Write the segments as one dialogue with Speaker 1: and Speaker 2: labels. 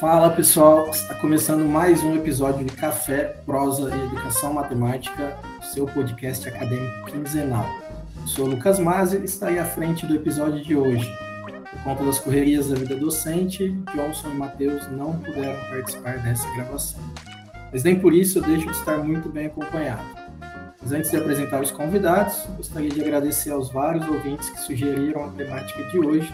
Speaker 1: Fala pessoal, está começando mais um episódio de Café, Prosa e Educação Matemática, seu podcast acadêmico quinzenal. Eu sou Lucas Mazzi e estarei à frente do episódio de hoje. Por conta das correrias da vida docente, Johnson e Matheus não puderam participar dessa gravação. Mas nem por isso eu deixo de estar muito bem acompanhado. Mas antes de apresentar os convidados, gostaria de agradecer aos vários ouvintes que sugeriram a temática de hoje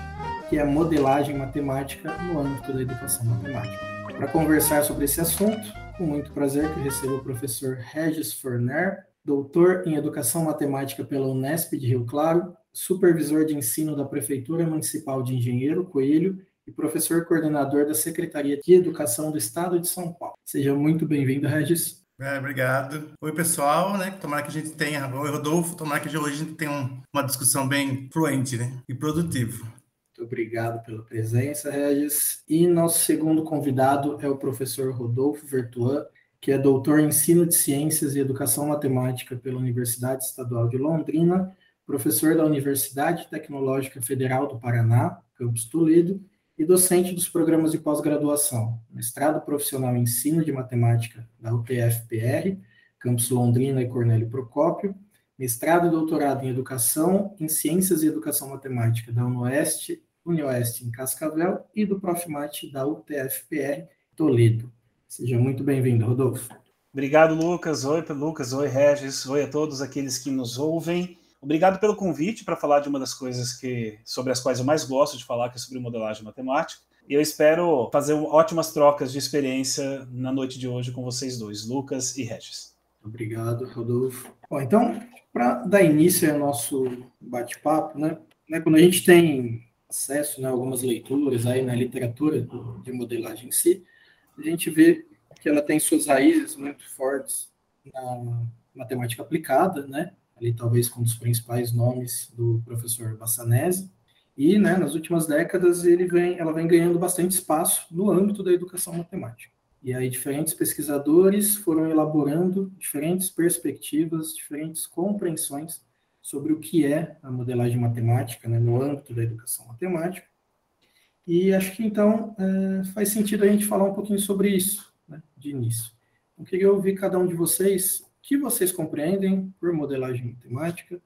Speaker 1: que é modelagem matemática no âmbito da educação matemática. Para conversar sobre esse assunto, com muito prazer que recebo o professor Regis Forner, doutor em Educação Matemática pela Unesp de Rio Claro, supervisor de ensino da Prefeitura Municipal de Engenheiro Coelho e professor coordenador da Secretaria de Educação do Estado de São Paulo. Seja muito bem-vindo, Regis.
Speaker 2: É, obrigado. Oi, pessoal, né? Tomara que a gente tenha, oi, Rodolfo, tomara que hoje a gente tenha um, uma discussão bem fluente né? e produtiva.
Speaker 1: Muito obrigado pela presença, Regis. E nosso segundo convidado é o professor Rodolfo Vertuan, que é doutor em Ensino de Ciências e Educação Matemática pela Universidade Estadual de Londrina, professor da Universidade Tecnológica Federal do Paraná, campus Toledo, e docente dos programas de pós-graduação, mestrado profissional em Ensino de Matemática da UTF-PR, campus Londrina e Cornélio Procópio, mestrado e doutorado em Educação, em Ciências e Educação Matemática da UNOeste, Unioeste em Cascavel e do Profimate da UTFPR Toledo. Seja muito bem-vindo, Rodolfo.
Speaker 3: Obrigado, Lucas. Oi, Lucas. Oi, Regis. Oi a todos aqueles que nos ouvem. Obrigado pelo convite para falar de uma das coisas que sobre as quais eu mais gosto de falar, que é sobre modelagem matemática. E eu espero fazer ótimas trocas de experiência na noite de hoje com vocês dois, Lucas e Regis.
Speaker 1: Obrigado, Rodolfo. Bom, então, para dar início ao nosso bate-papo, né, né, quando a gente tem acesso né, algumas leituras aí na literatura de modelagem em si, a gente vê que ela tem suas raízes muito fortes na matemática aplicada, né, ali talvez com um dos principais nomes do professor Bassanese, e né, nas últimas décadas ele vem, ela vem ganhando bastante espaço no âmbito da educação matemática. E aí diferentes pesquisadores foram elaborando diferentes perspectivas, diferentes compreensões sobre o que é a modelagem matemática né, no âmbito da educação matemática. E acho que então é, faz sentido a gente falar um pouquinho sobre isso né, de início. Eu queria ouvir cada um de vocês o que vocês compreendem por modelagem matemática,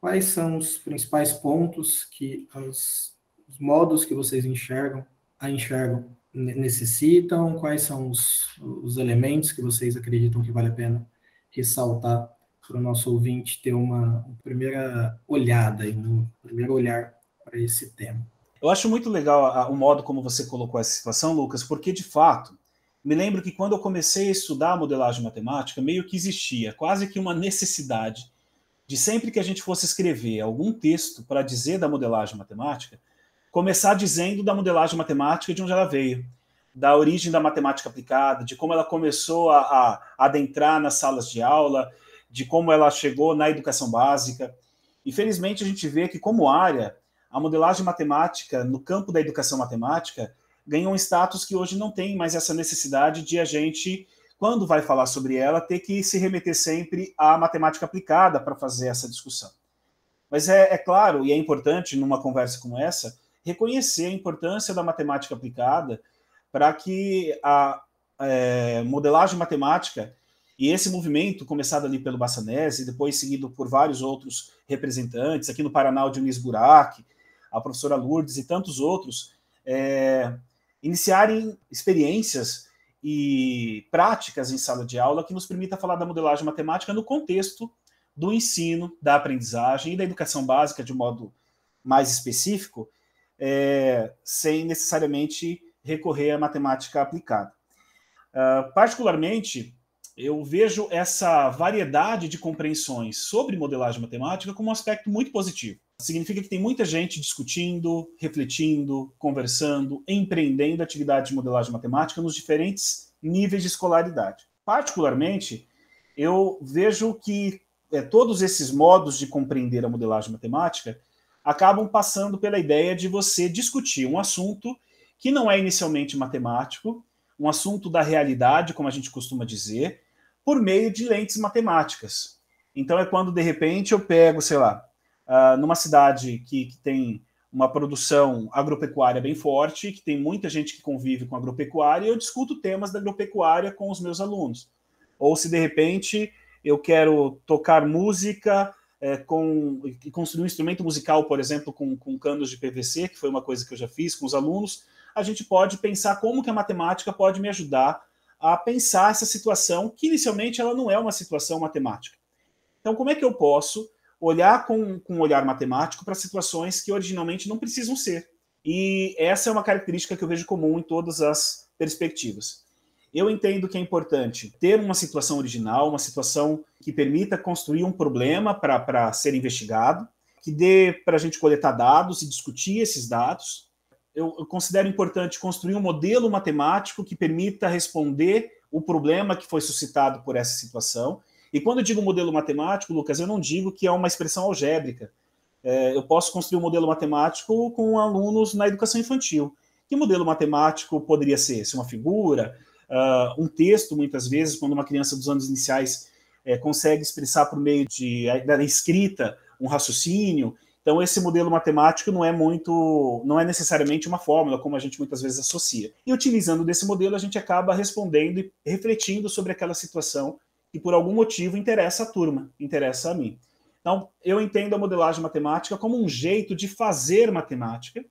Speaker 1: quais são os principais pontos que os modos que vocês enxergam, a enxergam necessitam, quais são os, os elementos que vocês acreditam que vale a pena ressaltar para o nosso ouvinte ter uma, uma primeira olhada, um primeiro olhar para esse tema.
Speaker 3: Eu acho muito legal a, o modo como você colocou essa situação, Lucas, porque de fato, me lembro que quando eu comecei a estudar modelagem matemática, meio que existia quase que uma necessidade de sempre que a gente fosse escrever algum texto para dizer da modelagem matemática, começar dizendo da modelagem matemática de onde ela veio, da origem da matemática aplicada, de como ela começou a, a adentrar nas salas de aula, de como ela chegou na educação básica. Infelizmente, a gente vê que, como área, a modelagem matemática no campo da educação matemática ganhou um status que hoje não tem mais essa necessidade de a gente, quando vai falar sobre ela, ter que se remeter sempre à matemática aplicada para fazer essa discussão. Mas é, é claro, e é importante numa conversa como essa, reconhecer a importância da matemática aplicada para que a é, modelagem matemática e esse movimento, começado ali pelo Bassanese, depois seguido por vários outros representantes, aqui no Paraná, o Dionísio Burak, a professora Lourdes e tantos outros, é, iniciarem experiências e práticas em sala de aula que nos permita falar da modelagem matemática no contexto do ensino, da aprendizagem e da educação básica de um modo mais específico, é, sem necessariamente recorrer à matemática aplicada. Uh, particularmente, eu vejo essa variedade de compreensões sobre modelagem matemática como um aspecto muito positivo. Significa que tem muita gente discutindo, refletindo, conversando, empreendendo atividade de modelagem matemática nos diferentes níveis de escolaridade. Particularmente, eu vejo que é, todos esses modos de compreender a modelagem matemática acabam passando pela ideia de você discutir um assunto que não é inicialmente matemático, um assunto da realidade, como a gente costuma dizer, por meio de lentes matemáticas. Então é quando, de repente, eu pego, sei lá, uh, numa cidade que, que, tem uma produção agropecuária bem forte, que tem muita gente que convive com agropecuária, e eu discuto temas da agropecuária com os meus alunos. Ou se de repente eu quero tocar música é, com construir um instrumento musical, por exemplo, com, com canos de PVC, que foi uma coisa que eu já fiz com os alunos, a gente pode pensar como que a matemática pode me ajudar a pensar essa situação, que inicialmente ela não é uma situação matemática. Então, como é que eu posso olhar com, com um olhar matemático para situações que originalmente não precisam ser? E essa é uma característica que eu vejo comum em todas as perspectivas. Eu entendo que é importante ter uma situação original, uma situação que permita construir um problema para ser investigado, que dê para a gente coletar dados e discutir esses dados. Eu, considero importante construir um modelo matemático que permita responder o problema que foi suscitado por essa situação. E quando eu digo modelo matemático, Lucas, eu não digo que é uma expressão algébrica. É, eu posso construir um modelo matemático com alunos na educação infantil. Que modelo matemático poderia ser? Se uma figura, uh, um texto, muitas vezes, quando uma criança dos anos iniciais é, consegue expressar por meio de, da escrita um raciocínio. Então, esse modelo matemático não é muito, não é necessariamente uma fórmula, como a gente muitas vezes associa. E utilizando desse modelo, a gente acaba respondendo e refletindo sobre aquela situação que, por algum motivo, interessa a turma, interessa a mim. Então, eu entendo a modelagem matemática como um jeito de fazer matemática,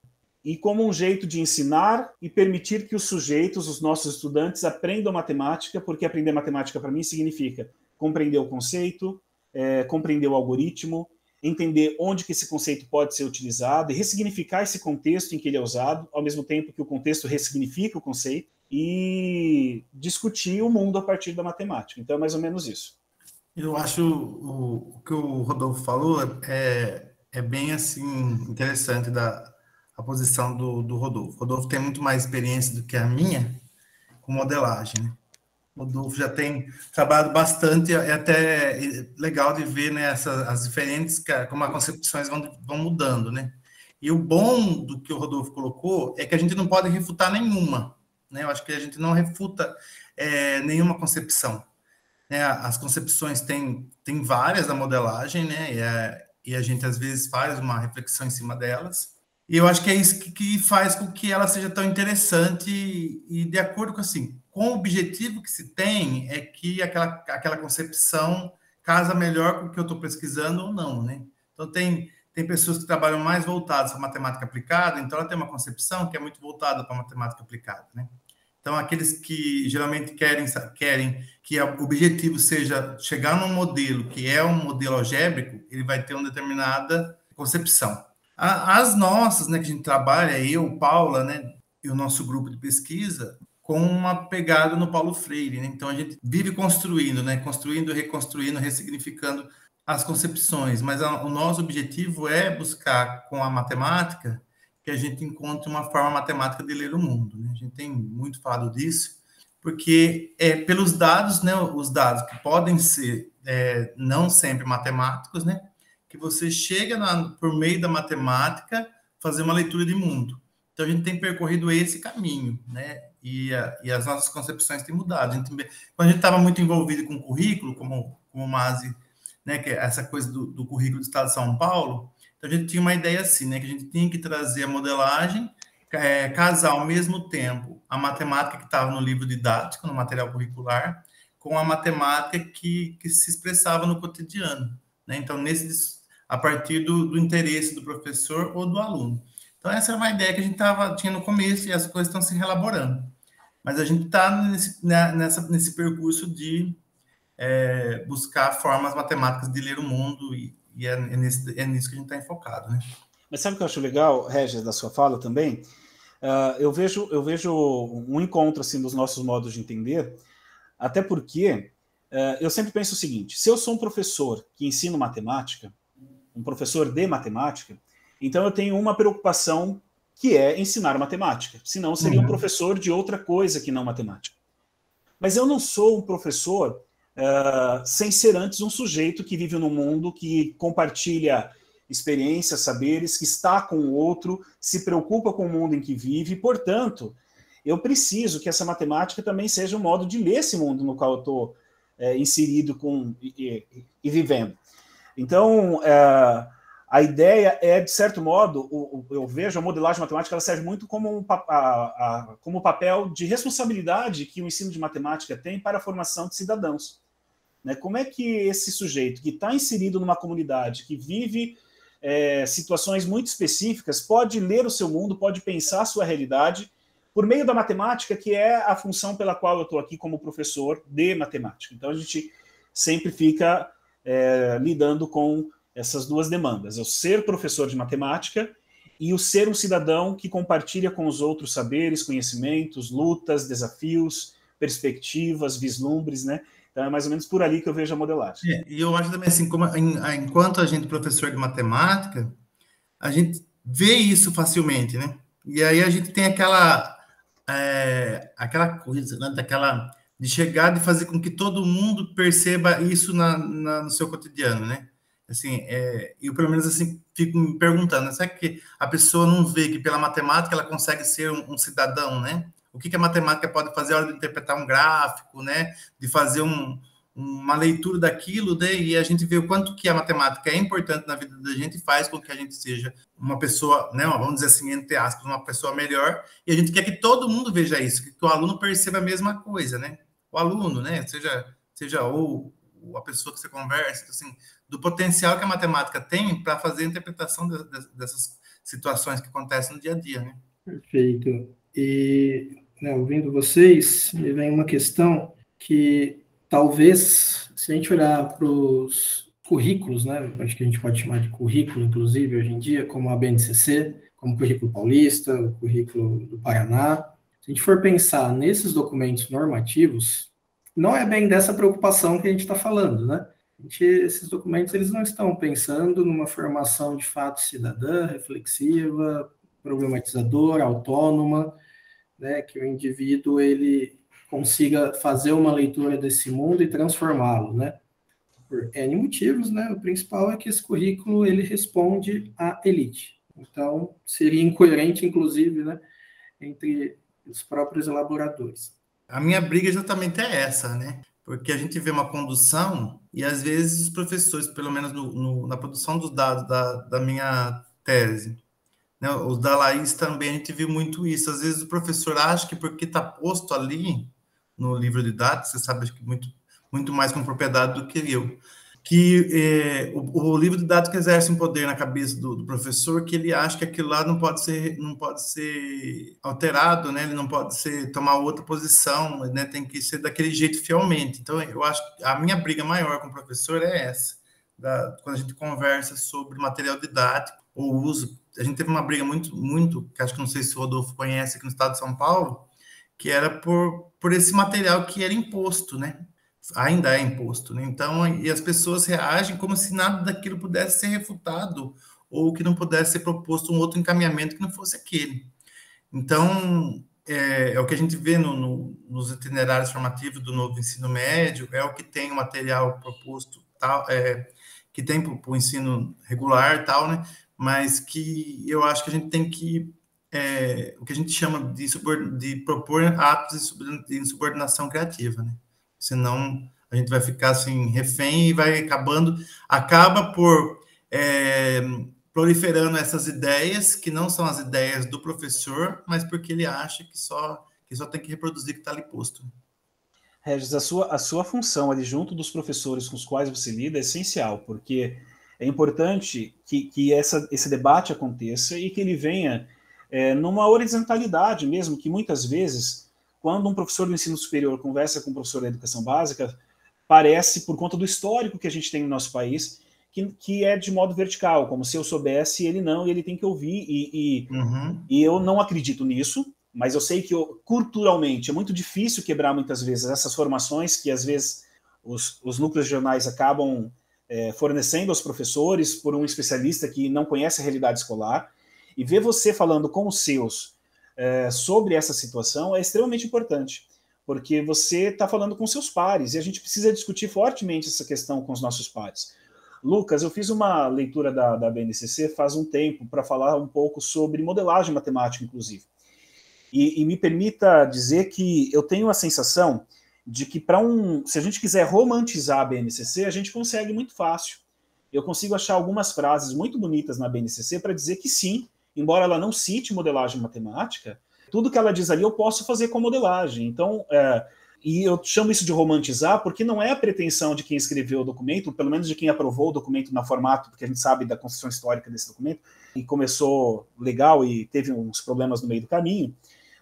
Speaker 3: e como um jeito de ensinar e permitir que os sujeitos, os nossos estudantes, aprendam matemática, porque aprender matemática para mim significa compreender o conceito, é, compreender o algoritmo, entender onde que esse conceito pode ser utilizado e ressignificar esse contexto em que ele é usado, ao mesmo tempo que o contexto ressignifica o conceito e discutir o mundo a partir da matemática. Então é mais ou menos isso.
Speaker 2: Eu acho o, o que o Rodolfo falou é, é bem assim interessante da, a posição do, do Rodolfo. O Rodolfo tem muito mais experiência do que a minha com modelagem. Né? Rodolfo já tem trabalhado bastante, é até legal de ver né, as diferentes, como as concepções vão, vão mudando. Né? E o bom do que o Rodolfo colocou é que a gente não pode refutar nenhuma. Né? Eu acho que a gente não refuta é, nenhuma concepção. Né? As concepções têm, têm várias da modelagem, né? E, é, e a gente às vezes faz uma reflexão em cima delas. E eu acho que é isso que, que faz com que ela seja tão interessante e, e, de acordo com assim, com o objetivo que se tem é que aquela, aquela concepção casa melhor com o que eu estou pesquisando ou não, né? Então tem tem pessoas que trabalham mais voltadas para matemática aplicada, então ela tem uma concepção que é muito voltada para matemática aplicada, né? Então aqueles que geralmente querem querem que o objetivo seja chegar num modelo que é um modelo algébrico, ele vai ter uma determinada concepção. As nossas, né, que a gente trabalha, eu, Paula, né, e o nosso grupo de pesquisa, com uma pegada no Paulo Freire, né? Então a gente vive construindo, né, construindo, reconstruindo, ressignificando as concepções, mas a, o nosso objetivo é buscar com a matemática que a gente encontre uma forma matemática de ler o mundo, né? A gente tem muito falado disso, porque é pelos dados, né, os dados que podem ser é, não sempre matemáticos, né, que você chega na, por meio da matemática fazer uma leitura de mundo. Então a gente tem percorrido esse caminho, né? E, a, e as nossas concepções têm mudado. Quando a gente estava muito envolvido com o currículo, como, como o Mazi, né, que é essa coisa do, do, currículo do Estado de São Paulo, então a gente tinha uma ideia assim, né, que a gente tinha que trazer a modelagem, é, casar ao mesmo tempo a matemática que estava no livro didático, no material curricular, com a matemática que, que se expressava no cotidiano. Né? Então, nesse a partir do, do interesse do professor ou do aluno. Então, essa é uma ideia que a gente tava, tinha no começo e as coisas estão se relaborando. Mas a gente está nesse, né, nessa, nesse percurso de é, buscar formas matemáticas de ler o mundo e, e é, é, nesse, é nisso que a gente está enfocado. Né?
Speaker 3: Mas sabe o que eu acho legal, Regis, da sua fala também? Uh, eu, vejo, eu vejo um encontro assim dos nossos modos de entender, até porque uh, eu sempre penso o seguinte: se eu sou um professor que ensino matemática, um professor de matemática, então eu tenho uma preocupação que é ensinar matemática. Senão seria uhum. um professor de outra coisa que não matemática. Mas eu não sou um professor uh, sem ser antes um sujeito que vive no mundo, que compartilha experiências, saberes, que está com o outro, se preocupa com o mundo em que vive, e, portanto, eu preciso que essa matemática também seja um modo de ler esse mundo no qual eu estou é, inserido com, e, e, e vivendo. Então, é, a ideia é, de certo modo, o, o, eu vejo a modelagem matemática ela serve muito como, um, a, a, como papel de responsabilidade que o ensino de matemática tem para a formação de cidadãos. Né? Como é que esse sujeito que está inserido numa comunidade, que vive é, situações muito específicas, pode ler o seu mundo, pode pensar a sua realidade por meio da matemática, que é a função pela qual eu estou aqui como professor de matemática. Então a gente sempre fica é, lidando com essas duas demandas: o ser professor de matemática e o ser um cidadão que compartilha com os outros saberes, conhecimentos, lutas, desafios, perspectivas, vislumbres, né? Então é mais ou menos por ali que eu vejo a modelagem.
Speaker 2: É, e eu acho também assim, como, enquanto a gente é professor de matemática, a gente vê isso facilmente, né? E aí a gente tem aquela é, aquela coisa, né? Daquela de chegar de fazer com que todo mundo perceba isso na, na no seu cotidiano, né? Assim, é, eu pelo menos assim fico me perguntando, será que a pessoa não vê que pela matemática ela consegue ser um, um cidadão, né? O que, que, a matemática pode fazer na hora de interpretar um gráfico, né? De fazer um, uma leitura daquilo, né? E a gente vê o quanto que a matemática é importante na vida da gente e faz com que a gente seja uma pessoa, né? Vamos dizer assim, entre aspas, uma pessoa melhor. E a gente quer que todo mundo veja isso, que o aluno perceba a mesma coisa, né? O aluno, né? Seja, seja ou a pessoa que você conversa, assim, do potencial que a matemática tem para fazer a interpretação de, de, dessas situações que acontecem no dia a dia, né?
Speaker 1: Perfeito. E né, ouvindo vocês, me vem uma questão que talvez, se a gente olhar para os currículos, né, acho que a gente pode chamar de currículo, inclusive, hoje em dia, como a BNCC, como o currículo paulista, o currículo do Paraná, se a gente for pensar nesses documentos normativos, não é bem dessa preocupação que a gente está falando, né? Gente, esses documentos eles não estão pensando numa formação de fato cidadã, reflexiva, problematizadora, autônoma, né, que o indivíduo ele consiga fazer uma leitura desse mundo e transformá-lo, né? Por N motivos, né? O principal é que esse currículo ele responde à elite. Então, seria incoerente, inclusive, né, entre os próprios elaboradores.
Speaker 2: A minha briga exatamente é essa, né? porque a gente vê uma condução e às vezes os professores, pelo menos no, no, na produção dos dados da, da minha tese, né, os da Laís também, a gente viu muito isso. Às vezes o professor acha que porque está posto ali no livro de dados, você sabe que muito, muito mais com propriedade do que eu, que é, o, o, livro que exerce um poder na cabeça do, do, professor, que ele acha que aquilo lá não pode ser, não pode ser alterado, né? Ele não pode ser tomar outra posição, né? Tem que ser daquele jeito fielmente. Então, eu acho que a minha briga maior com o professor é essa, da, quando a gente conversa sobre material didático ou uso. A gente teve uma briga muito, muito, que acho que não sei se o Rodolfo conhece aqui no estado de São Paulo, que era por, por esse material que era imposto, né? Ainda é imposto, né? Então, e as pessoas reagem como se nada daquilo pudesse ser refutado ou que não pudesse ser proposto um outro encaminhamento que não fosse aquele. Então, é, é o que a gente vê no, no, nos itinerários formativos do novo ensino médio, é o que tem o material proposto, tal, é, que tem para o ensino regular tal, né? Mas que eu acho que a gente tem que é, o que a gente chama de, de propor atos de insubordinação criativa, né? Senão a gente vai ficar assim refém e vai acabando, acaba por é, proliferando essas ideias que não são as ideias do professor, mas porque ele acha que só que só tem que reproduzir o que está ali posto.
Speaker 3: Regis, a sua, a sua função ali junto dos professores com os quais você lida é essencial, porque é importante que, que essa, esse debate aconteça e que ele venha é, numa horizontalidade mesmo, que muitas vezes quando um professor do ensino superior conversa com um professor da educação básica, parece, por conta do histórico que a gente tem no nosso país, que, que é de modo vertical, como se eu soubesse, ele não, e ele tem que ouvir, e, e, uhum. e eu não acredito nisso, mas eu sei que eu, culturalmente é muito difícil quebrar muitas vezes essas formações que às vezes os, os núcleos jornais acabam é, fornecendo aos professores por um especialista que não conhece a realidade escolar, e ver você falando com os seus é, sobre essa situação é extremamente importante, porque você está falando com seus pares e a gente precisa discutir fortemente essa questão com os nossos pares. Lucas, eu fiz uma leitura da, da BNCC faz um tempo para falar um pouco sobre modelagem matemática, inclusive. E, e me permita dizer que eu tenho a sensação de que para um, se a gente quiser romantizar a BNCC, a gente consegue muito fácil. eu consigo achar algumas frases muito bonitas na BNCC para dizer que sim, embora ela não cite modelagem matemática, tudo que ela diz ali eu posso fazer com modelagem. Então, é, e eu chamo isso de romantizar porque não é a pretensão de quem escreveu o documento, pelo menos de quem aprovou o documento na formato, porque a gente sabe da construção histórica desse documento, e começou legal e teve uns problemas no meio do caminho.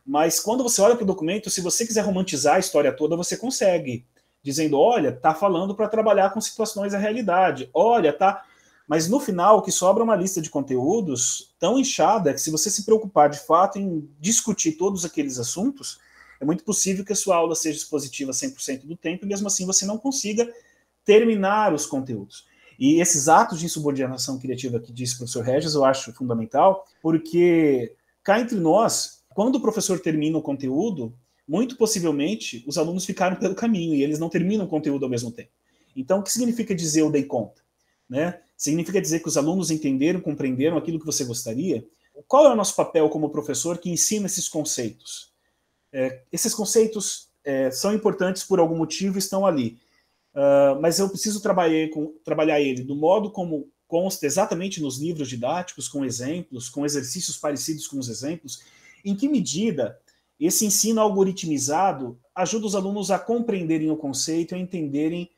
Speaker 3: Mas quando você olha para o documento, se você quiser romantizar a história toda, você consegue dizendo: olha, tá falando para trabalhar com situações da realidade, olha, tá. Mas no final, o que sobra é uma lista de conteúdos tão inchada que, se você se preocupar de fato em discutir todos aqueles assuntos, é muito possível que a sua aula seja expositiva 100% do tempo e, mesmo assim, você não consiga terminar os conteúdos. E esses atos de insubordinação criativa que disse o professor Regis, eu acho fundamental, porque cá entre nós, quando o professor termina o conteúdo, muito possivelmente os alunos ficaram pelo caminho e eles não terminam o conteúdo ao mesmo tempo. Então, o que significa dizer eu dei conta? Né? Significa dizer que os alunos entenderam, compreenderam aquilo que você gostaria? Qual é o nosso papel como professor que ensina esses conceitos? É, esses conceitos é, são importantes por algum motivo estão ali. Uh, mas eu preciso trabalhar, com, trabalhar ele do modo como consta exatamente nos livros didáticos, com exemplos, com exercícios parecidos com os exemplos. Em que medida esse ensino algoritmizado ajuda os alunos a compreenderem o conceito, a entenderem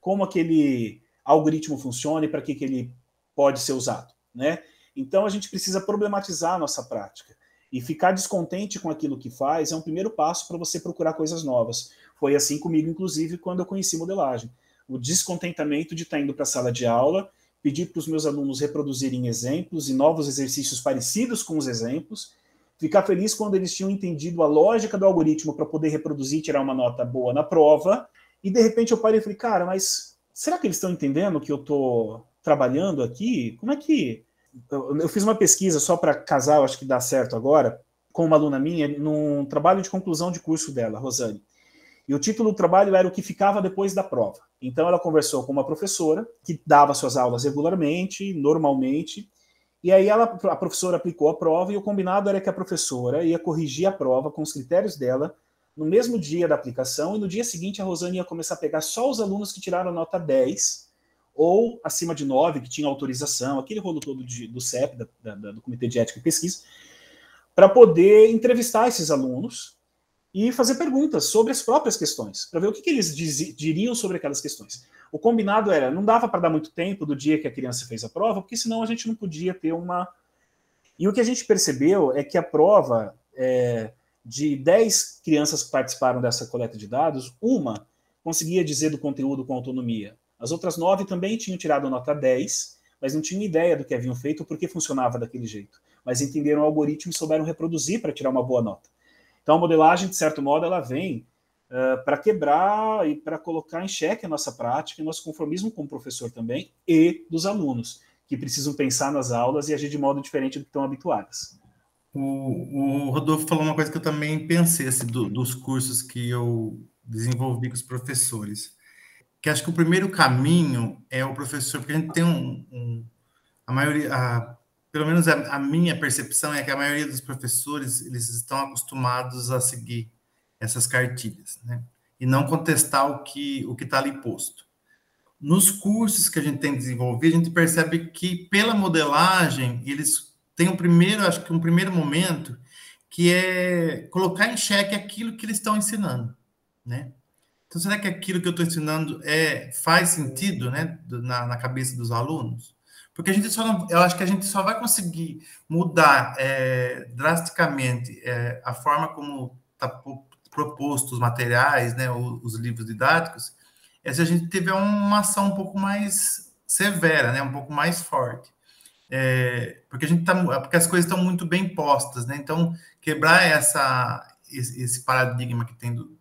Speaker 3: como aquele algoritmo funciona e para que, que ele pode ser usado. Né? Então a gente precisa problematizar a nossa prática. E ficar descontente com aquilo que faz é um primeiro passo para você procurar coisas novas. Foi assim comigo, inclusive, quando eu conheci modelagem. O descontentamento de estar indo para a sala de aula, pedir para os meus alunos reproduzirem exemplos e novos exercícios parecidos com os exemplos, ficar feliz quando eles tinham entendido a lógica do algoritmo para poder reproduzir e tirar uma nota boa na prova. E de repente eu parei e falei, cara, mas será que eles estão entendendo que eu estou trabalhando aqui? Como é que. Eu, eu fiz uma pesquisa só para casar, acho que dá certo agora, com uma aluna minha, num trabalho de conclusão de curso dela, Rosane. E o título do trabalho era o que ficava depois da prova. Então ela conversou com uma professora que dava suas aulas regularmente, normalmente, e aí ela, a professora aplicou a prova e o combinado era que a professora ia corrigir a prova com os critérios dela no mesmo dia da aplicação e no dia seguinte a Rosane ia começar a pegar só os alunos que tiraram nota 10 ou acima de 9, que tinha autorização, aquele rolo todo de, do CEP, da, da, do Comitê de Ética e Pesquisa, para poder entrevistar esses alunos e fazer perguntas sobre as próprias questões, para ver o que, que eles diz, diriam sobre aquelas questões. O combinado era, não dava para dar muito tempo do dia que a criança fez a prova, porque senão a gente não podia ter uma. E o que a gente percebeu é que a prova, é, de 10 crianças que participaram dessa coleta de dados, uma conseguia dizer do conteúdo com autonomia. As outras nove também tinham tirado nota 10, mas não tinham ideia do que haviam feito, por que funcionava daquele jeito. Mas entenderam o algoritmo e souberam reproduzir para tirar uma boa nota. Então a modelagem, de certo modo, ela vem uh, para quebrar e para colocar em xeque a nossa prática e nosso conformismo como professor também e dos alunos, que precisam pensar nas aulas e agir de modo diferente do que estão habituados.
Speaker 2: O, o Rodolfo falou uma coisa que eu também pensei assim, do, dos cursos que eu desenvolvi com os professores, que acho que o primeiro caminho é o professor, porque a gente tem um, um a maioria, a, pelo menos a, a, minha percepção é que a maioria dos professores eles estão acostumados a seguir essas cartilhas, né? E não contestar o que o que está ali posto. Nos cursos que a gente tem desenvolvido, a gente percebe que pela modelagem eles têm um primeiro, acho que um primeiro momento que é colocar em xeque aquilo que eles estão ensinando, né? Então, será que aquilo que eu estou ensinando é faz sentido, né, na, na cabeça dos alunos? Porque a gente só não, eu acho que a gente só vai conseguir mudar é, drasticamente é, a forma como está proposto os materiais, né, os, livros didáticos, é se a gente tiver uma ação um pouco mais severa, né, um pouco mais forte. É, porque a gente tá, porque as coisas estão muito bem postas, né? Então quebrar essa esse, esse paradigma que tem do,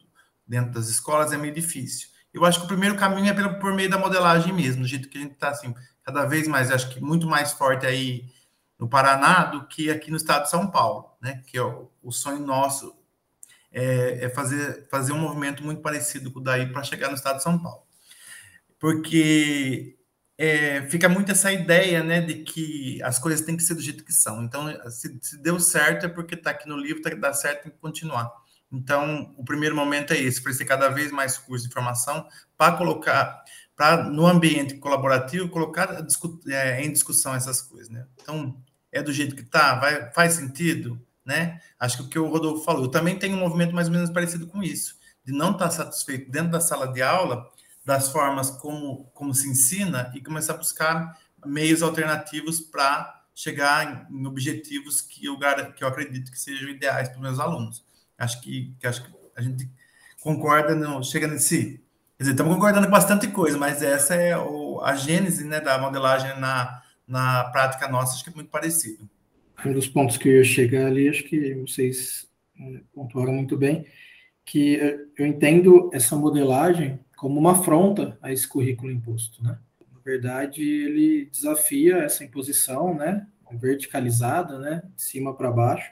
Speaker 2: dentro das escolas é meio difícil. Eu acho que o primeiro caminho é pelo, por meio da modelagem mesmo, do jeito que a gente está assim, cada vez mais, acho que muito mais forte aí no Paraná do que aqui no estado de São Paulo, né? Que é o, o sonho nosso é, é, fazer, fazer um movimento muito parecido com o daí para chegar no estado de São Paulo. Porque é, fica muito essa ideia, né, de que as coisas têm que ser do jeito que são. Então, se, se deu certo é porque está aqui no livro, tá, dá certo, que continuar. Então, o primeiro momento é esse, oferecer cada vez mais curso de formação para colocar para no ambiente colaborativo colocar é, em discussão essas coisas, né? Então é do jeito que tá, vai, faz sentido, né? Acho que o que o Rodolfo falou, eu também tenho um movimento mais ou menos parecido com isso, de não estar tá satisfeito dentro da sala de aula das formas como como se ensina e começar a buscar meios alternativos para chegar em, objetivos que eu que eu acredito que sejam ideais para os meus alunos. Acho que, que acho que a gente concorda, não chega nesse Quer dizer, estamos concordando com bastante coisa, mas essa é o, a gênese né, da modelagem na, na prática nossa, acho que é muito parecido.
Speaker 1: Um dos pontos que eu ia chegar ali, acho que vocês é, pontuaram muito bem, que eu entendo essa modelagem como uma afronta a esse currículo imposto, né? Na verdade, ele desafia essa imposição, né, verticalizada, né, de cima para baixo,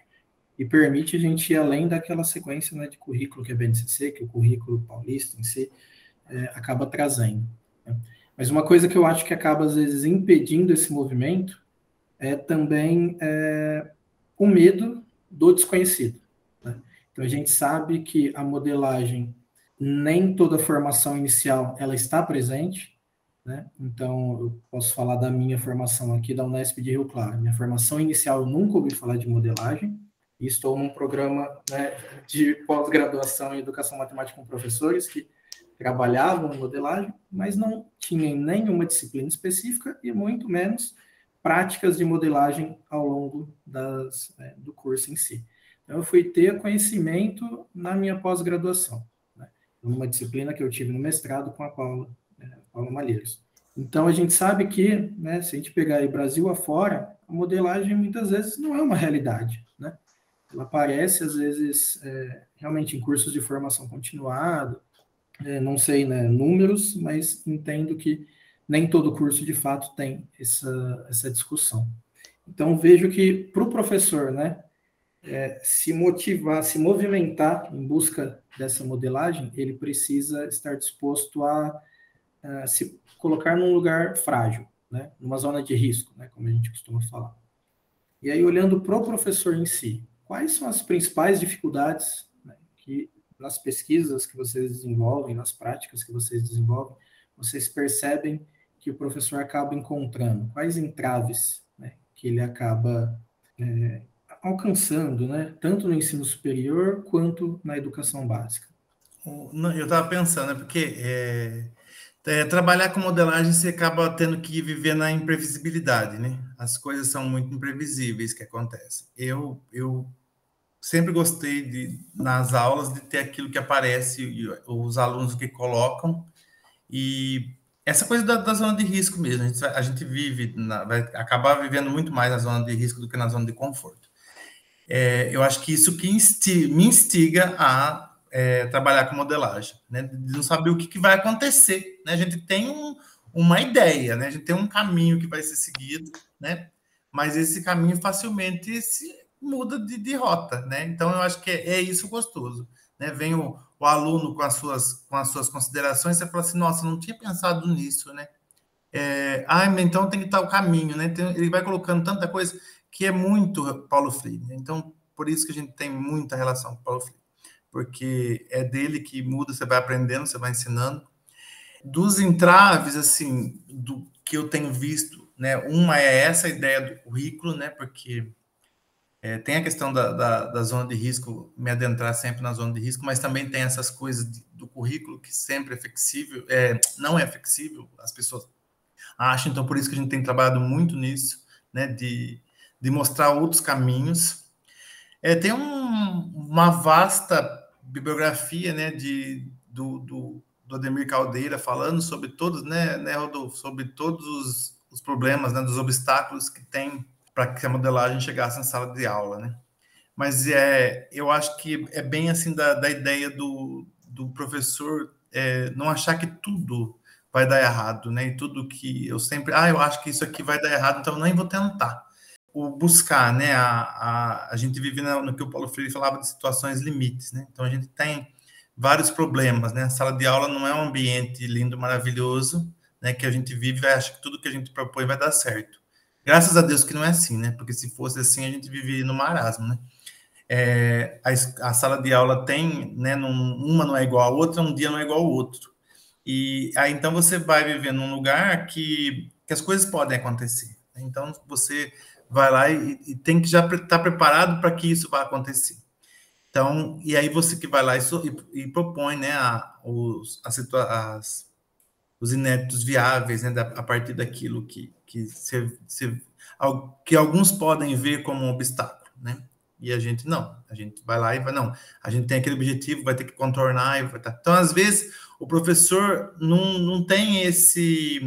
Speaker 1: e permite a gente ir além daquela sequência né, de currículo que é BNCC, que o currículo paulista em si, é, acaba trazendo. Né? Mas uma coisa que eu acho que acaba, às vezes, impedindo esse movimento é também é, o medo do desconhecido. Né? Então, a gente sabe que a modelagem, nem toda formação inicial, ela está presente, né? Então, eu posso falar da minha formação aqui da Unesp de Rio Claro. Minha formação inicial, eu nunca ouvi falar de modelagem, e estou num programa né, de pós-graduação em Educação Matemática com Professores, que trabalhavam em modelagem, mas não tinham nenhuma disciplina específica e muito menos práticas de modelagem ao longo das, né, do curso em si. Então, eu fui ter conhecimento na minha pós-graduação, numa disciplina que eu tive no mestrado com a Paula, né, Paula Malheiros. Então, a gente sabe que, né, se a gente pegar aí Brasil afora, a modelagem muitas vezes não é uma realidade, né? Ela aparece, às vezes, é, realmente em cursos de formação continuada, é, não sei né, números, mas entendo que nem todo curso de fato tem essa, essa discussão. Então vejo que para o professor, né, é, se motivar, se movimentar em busca dessa modelagem, ele precisa estar disposto a, a se colocar num lugar frágil, né, numa zona de risco, né, como a gente costuma falar. E aí olhando para o professor em si, quais são as principais dificuldades né, que nas pesquisas que vocês desenvolvem, nas práticas que vocês desenvolvem, vocês percebem que o professor acaba encontrando? Quais entraves né, que ele acaba é, alcançando, né, tanto no ensino superior quanto na educação básica?
Speaker 2: Eu estava pensando, né, porque é, é, trabalhar com modelagem você acaba tendo que viver na imprevisibilidade, né? As coisas são muito imprevisíveis que acontecem. Eu, eu sempre gostei de nas aulas de ter aquilo que aparece os alunos que colocam e essa coisa da, da zona de risco mesmo a gente, a gente vive na, vai acabar vivendo muito mais na zona de risco do que na zona de conforto é, eu acho que isso que instiga, me instiga a é, trabalhar com modelagem né de não saber o que, que vai acontecer né a gente tem um, uma ideia né a gente tem um caminho que vai ser seguido né mas esse caminho facilmente se muda de, de rota, né? Então eu acho que é, é isso gostoso, né? Vem o, o, aluno com as suas com as suas considerações, você fala assim, nossa, não tinha pensado nisso, né? É, ah, então tem que estar o caminho, né? Tem, ele vai colocando tanta coisa que é muito Paulo Freire. Né? Então por isso que a gente tem muita relação com Paulo Freire, porque é dele que muda, você vai aprendendo, você vai ensinando. Dos entraves, assim, do que eu tenho visto, né? Uma é essa ideia do currículo, né? Porque é, tem a questão da, da, da, zona de risco, me adentrar sempre na zona de risco, mas também tem essas coisas de, do currículo que sempre é flexível, é, não é flexível, as pessoas acham, então por isso que a gente tem trabalhado muito nisso, né, de, de mostrar outros caminhos. É, tem um, uma vasta bibliografia, né, de, do, do, do Ademir Caldeira falando sobre todos, né, né Rodolfo, sobre todos os, os problemas, né, dos obstáculos que tem para que a modelagem chegasse na sala de aula, né? Mas é, eu acho que é bem assim da, da ideia do, do professor é, não achar que tudo vai dar errado, né? E tudo que eu sempre, ah, eu acho que isso aqui vai dar errado, então eu nem vou tentar. O buscar, né? A, a, a gente vive no, no que o Paulo Freire falava de situações limites, né? Então a gente tem vários problemas, né? A sala de aula não é um ambiente lindo, maravilhoso, né? Que a gente vive e acha que tudo que a gente propõe vai dar certo. Graças a Deus que não é assim, né? Porque se fosse assim, a gente viveria no marasmo, né? É, a, a, sala de aula tem, né? Num, uma não é igual à outra, um dia não é igual ao outro. E aí então você vai viver num lugar que, que as coisas podem acontecer. Então você vai lá e, e tem que já estar tá preparado para que isso vá acontecer. Então, e aí você que vai lá e, e, propõe, né, a, os, a as, os inéditos viáveis, né, da, a partir daquilo que, que, se, se, que alguns podem ver como um obstáculo, né? E a gente não, a gente vai lá e vai, não, a gente tem aquele objetivo, vai ter que contornar e vai tá. Então, às vezes, o professor não, não tem esse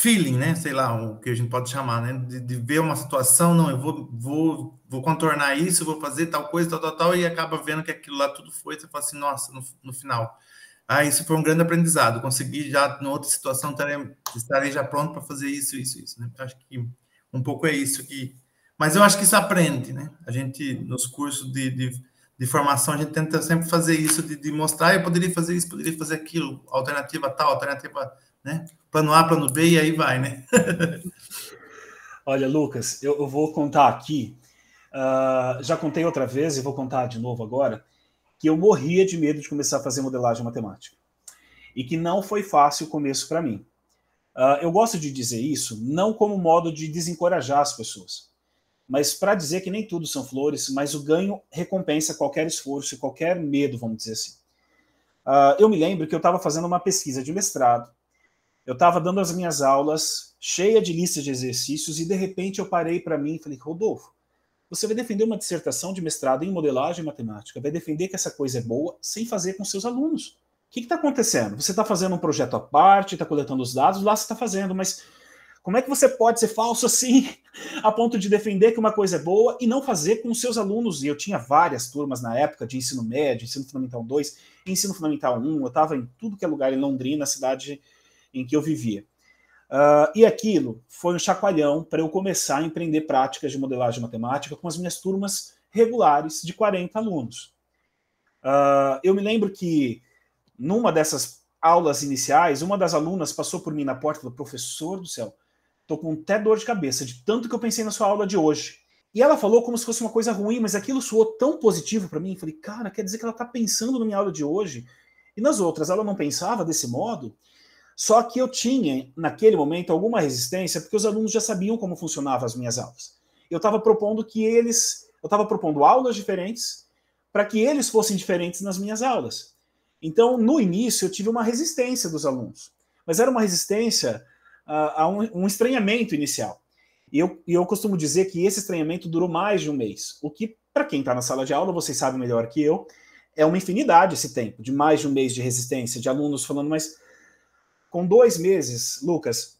Speaker 2: feeling, né? Sei lá, o que a gente pode chamar, né? De, de, ver uma situação, não, eu vou, vou, vou contornar isso, vou fazer tal coisa, tal, tal, tal, e acaba vendo que aquilo lá tudo foi, você fala assim, nossa, no, no final. Ah, isso foi um grande aprendizado. Consegui já, em outra situação, estarei, estarei já pronto para fazer isso, isso, isso, né? Acho que um pouco é isso que. Mas eu acho que isso aprende, né? A gente, nos cursos de, de, de formação, a gente tenta sempre fazer isso, de, de mostrar, eu poderia fazer isso, poderia fazer aquilo, alternativa tal, alternativa, né? Plano A, plano B, e aí vai, né?
Speaker 3: Olha, Lucas, eu, eu, vou contar aqui. Uh, já contei outra vez e vou contar de novo agora que eu morria de medo de começar a fazer modelagem matemática e que não foi fácil o começo para mim. Uh, eu gosto de dizer isso não como modo de desencorajar as pessoas, mas para dizer que nem tudo são flores, mas o ganho recompensa qualquer esforço qualquer medo, vamos dizer assim. Uh, eu me lembro que eu estava fazendo uma pesquisa de mestrado, eu estava dando as minhas aulas cheia de listas de exercícios e de repente eu parei para mim e falei, Rodolfo, você vai defender uma dissertação de mestrado em modelagem matemática, vai defender que essa coisa é boa sem fazer com seus alunos. O que está acontecendo? Você está fazendo um projeto à parte, está coletando os dados, lá você está fazendo, mas como é que você pode ser falso assim, a ponto de defender que uma coisa é boa e não fazer com os seus alunos? E eu tinha várias turmas na época de ensino médio, ensino fundamental 2, ensino fundamental 1, eu estava em tudo que é lugar em Londrina, cidade em que eu vivia. Uh, e aquilo foi um chacoalhão para eu começar a empreender práticas de modelagem matemática com as minhas turmas regulares de 40 alunos. Uh, eu me lembro que numa dessas aulas iniciais, uma das alunas passou por mim na porta e falou: professor do céu, tô com até dor de cabeça de tanto que eu pensei na sua aula de hoje. E ela falou como se fosse uma coisa ruim, mas aquilo soou tão positivo para mim. Falei, cara, quer dizer que ela está pensando na minha aula de hoje. E nas outras, ela não pensava desse modo. Só que eu tinha, naquele momento, alguma resistência, porque os alunos já sabiam como funcionavam as minhas aulas. Eu estava propondo que eles. Eu estava propondo aulas diferentes para que eles fossem diferentes nas minhas aulas. Então, no início, eu tive uma resistência dos alunos, mas era uma resistência a, a um, um, estranhamento inicial. E eu, eu costumo dizer que esse estranhamento durou mais de um mês, o que, para quem está na sala de aula, vocês sabem melhor que eu, é uma infinidade esse tempo, de mais de um mês de resistência, de alunos falando, mas com dois meses, Lucas,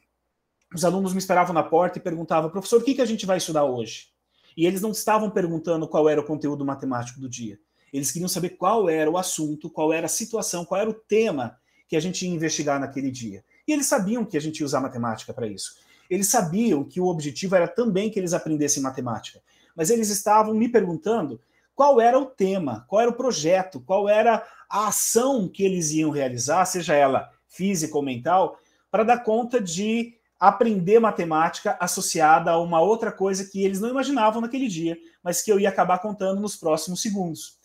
Speaker 3: os alunos me esperavam na porta e perguntavam, professor, o que, que a gente vai estudar hoje? E eles não estavam perguntando qual era o conteúdo matemático do dia. Eles queriam saber qual era o assunto, qual era a situação, qual era o tema que a gente ia investigar naquele dia. E eles sabiam que a gente ia usar matemática para isso. Eles sabiam que o objetivo era também que eles aprendessem matemática. Mas eles estavam me perguntando qual era o tema, qual era o projeto, qual era a ação que eles iam realizar, seja ela física ou mental, para dar conta de aprender matemática associada a uma outra coisa que eles não imaginavam naquele dia, mas que eu ia acabar contando nos próximos segundos.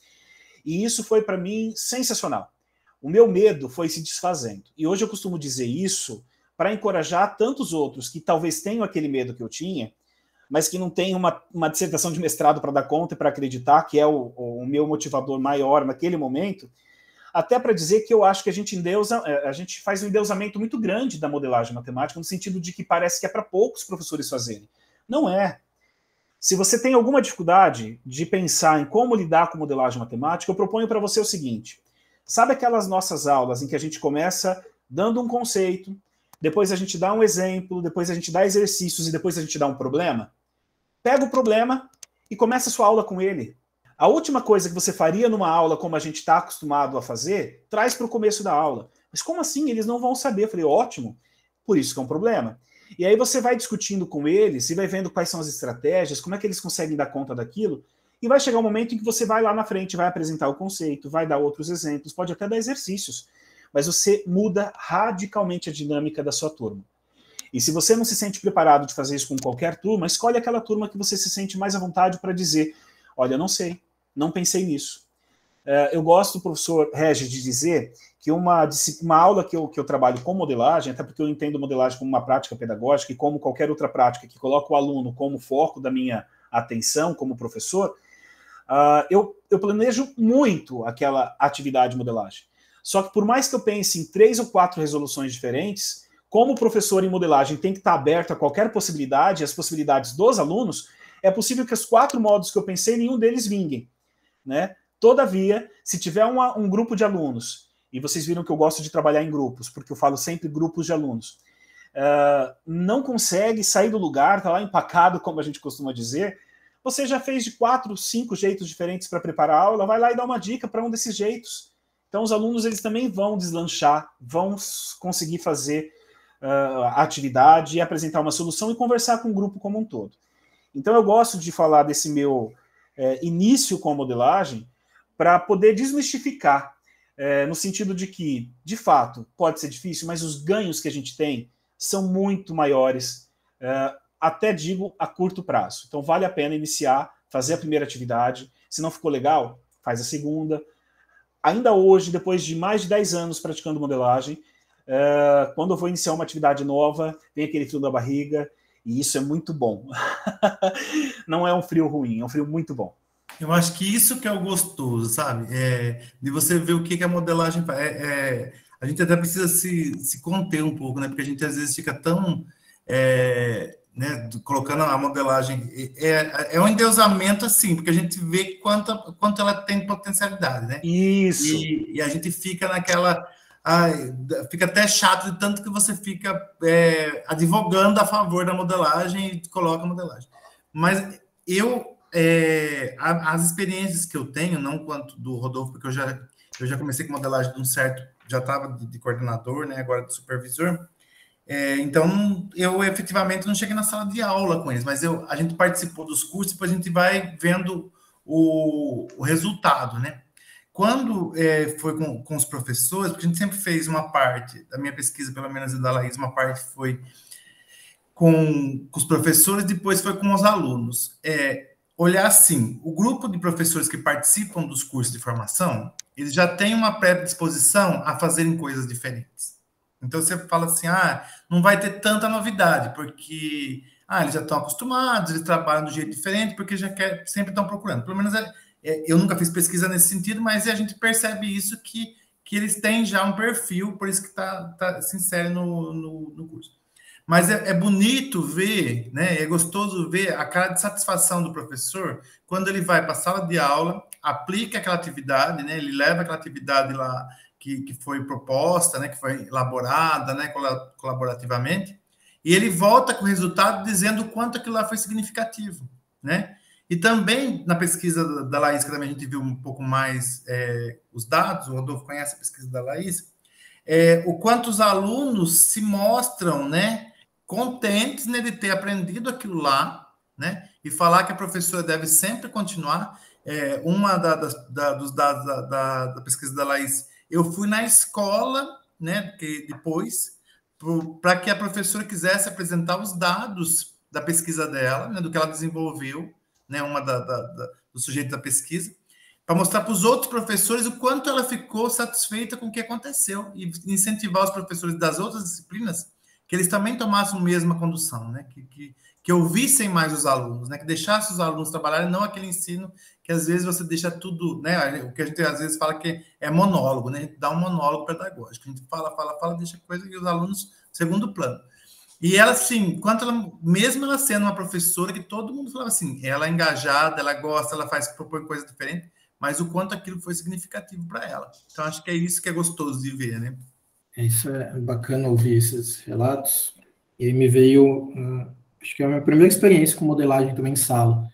Speaker 3: E isso foi para mim sensacional. O meu medo foi se desfazendo. E hoje eu costumo dizer isso para encorajar tantos outros que talvez tenham aquele medo que eu tinha, mas que não têm uma, uma dissertação de mestrado para dar conta e para acreditar que é o, o meu motivador maior naquele momento, até para dizer que eu acho que a gente endeusa, é, a gente faz um endeusamento muito grande da modelagem matemática, no sentido de que parece que é para poucos professores fazerem. Não é. Se você tem alguma dificuldade de pensar em como lidar com modelagem matemática, eu proponho para você o seguinte: sabe aquelas nossas aulas em que a gente começa dando um conceito, depois a gente dá um exemplo, depois a gente dá exercícios e depois a gente dá um problema? Pega o problema e começa a sua aula com ele. A última coisa que você faria numa aula como a gente está acostumado a fazer, traz para o começo da aula. Mas como assim? Eles não vão saber. Eu falei, ótimo, por isso que é um problema. E aí você vai discutindo com eles e vai vendo quais são as estratégias, como é que eles conseguem dar conta daquilo, e vai chegar um momento em que você vai lá na frente, vai apresentar o conceito, vai dar outros exemplos, pode até dar exercícios, mas você muda radicalmente a dinâmica da sua turma. E se você não se sente preparado de fazer isso com qualquer turma, escolhe aquela turma que você se sente mais à vontade para dizer: olha, não sei, não pensei nisso. É, eu gosto, professor Regis, de dizer que uma, uma aula que eu, que eu trabalho com modelagem, até porque eu entendo modelagem como uma prática pedagógica e como qualquer outra prática que coloca o aluno como foco da minha atenção como professor, uh, eu, eu planejo muito aquela atividade de modelagem. Só que por mais que eu pense em três ou quatro resoluções diferentes, como professor em modelagem tem que estar aberto a qualquer possibilidade, as possibilidades dos alunos, é possível que os quatro modos que eu pensei, nenhum deles vinguem. Né? Todavia, se tiver uma, um grupo de alunos e vocês viram que eu gosto de trabalhar em grupos, porque eu falo sempre grupos de alunos. Uh, não consegue sair do lugar, tá lá empacado, como a gente costuma dizer. Você já fez de quatro, cinco jeitos diferentes para preparar a aula, vai lá e dá uma dica para um desses jeitos. Então, os alunos eles também vão deslanchar, vão conseguir fazer uh, a atividade e apresentar uma solução e conversar com o grupo como um todo. Então, eu gosto de falar desse meu é, início com a modelagem para poder desmistificar é, no sentido de que, de fato, pode ser difícil, mas os ganhos que a gente tem são muito maiores, é, até digo a curto prazo. Então, vale a pena iniciar, fazer a primeira atividade. Se não ficou legal, faz a segunda. Ainda hoje, depois de mais de 10 anos praticando modelagem, é, quando eu vou iniciar uma atividade nova, vem aquele frio da barriga, e isso é muito bom. não é um frio ruim, é um frio muito bom.
Speaker 2: Eu acho que isso que é o gostoso, sabe? É, de você ver o que, que a modelagem faz. É, é, a gente até precisa se, se conter um pouco, né? Porque a gente às vezes fica tão. É, né, colocando a modelagem. É, é um endeusamento assim, porque a gente vê quanto, quanto ela tem potencialidade, né?
Speaker 3: Isso.
Speaker 2: E, e a gente fica naquela. Ai, fica até chato de tanto que você fica é, advogando a favor da modelagem e coloca a modelagem. Mas eu é, as experiências que eu tenho, não quanto do Rodolfo, porque eu já, eu já comecei com modelagem de um certo, já estava de, de, coordenador, né, agora de supervisor, é, então eu efetivamente não cheguei na sala de aula com eles, mas eu, a gente participou dos cursos, depois a gente vai vendo o, o resultado, né? Quando é, foi com, com os professores, porque a gente sempre fez uma parte, da minha pesquisa, pelo menos, da Laís, uma parte foi com, com os professores, depois foi com os alunos. É, olhar assim, o grupo de professores que participam dos cursos de formação, eles já têm uma predisposição a fazerem coisas diferentes. Então você fala assim, ah, não vai ter tanta novidade, porque ah, eles já estão acostumados, eles trabalham de jeito diferente, porque já quer, sempre estão procurando. Pelo menos é, eu nunca fiz pesquisa nesse sentido, mas a gente percebe isso que, que eles têm já um perfil, por isso que tá, tá, se insere no, no, no curso. Mas é, é, bonito ver, né? É gostoso ver a cara de satisfação do professor quando ele vai para a sala de aula, aplica aquela atividade, né? Ele leva aquela atividade lá que, que foi proposta, né? Que foi elaborada, né? Colaborativamente, e ele volta com o resultado dizendo o quanto aquilo lá foi significativo, né? E também na pesquisa da Laís, que também a gente viu um pouco mais é, os dados, o Rodolfo conhece a pesquisa da Laís, é, o quanto os alunos se mostram, né? contentes né, de ter aprendido aquilo lá, né? E falar que a professora deve sempre continuar. É, uma da, da, dos dados da, da, da, pesquisa da Laís, eu fui na escola, né? Que depois, para que a professora quisesse apresentar os dados da pesquisa dela, né, do que ela desenvolveu, né? Uma da, da do sujeito da pesquisa, para mostrar para os outros professores o quanto ela ficou satisfeita com o que aconteceu e incentivar os professores das outras disciplinas que eles também tomassem a mesma condução, né? Que, que, que ouvissem mais os alunos, né? Que deixassem os alunos trabalharem, não aquele ensino que às vezes você deixa tudo, né? O que a gente às vezes fala que é monólogo, né? A gente dá um monólogo pedagógico. A gente fala, fala, fala, deixa coisa e os alunos segundo plano. E ela, assim, quanto ela, mesmo ela sendo uma professora que todo mundo falava assim, ela é engajada, ela gosta, ela faz, propõe coisa diferente, mas o quanto aquilo foi significativo para ela. Então, acho que é isso que é gostoso de ver, né?
Speaker 1: É, isso é bacana ouvir esses relatos. E me veio, uh, acho que é a minha primeira experiência com modelagem também em sala.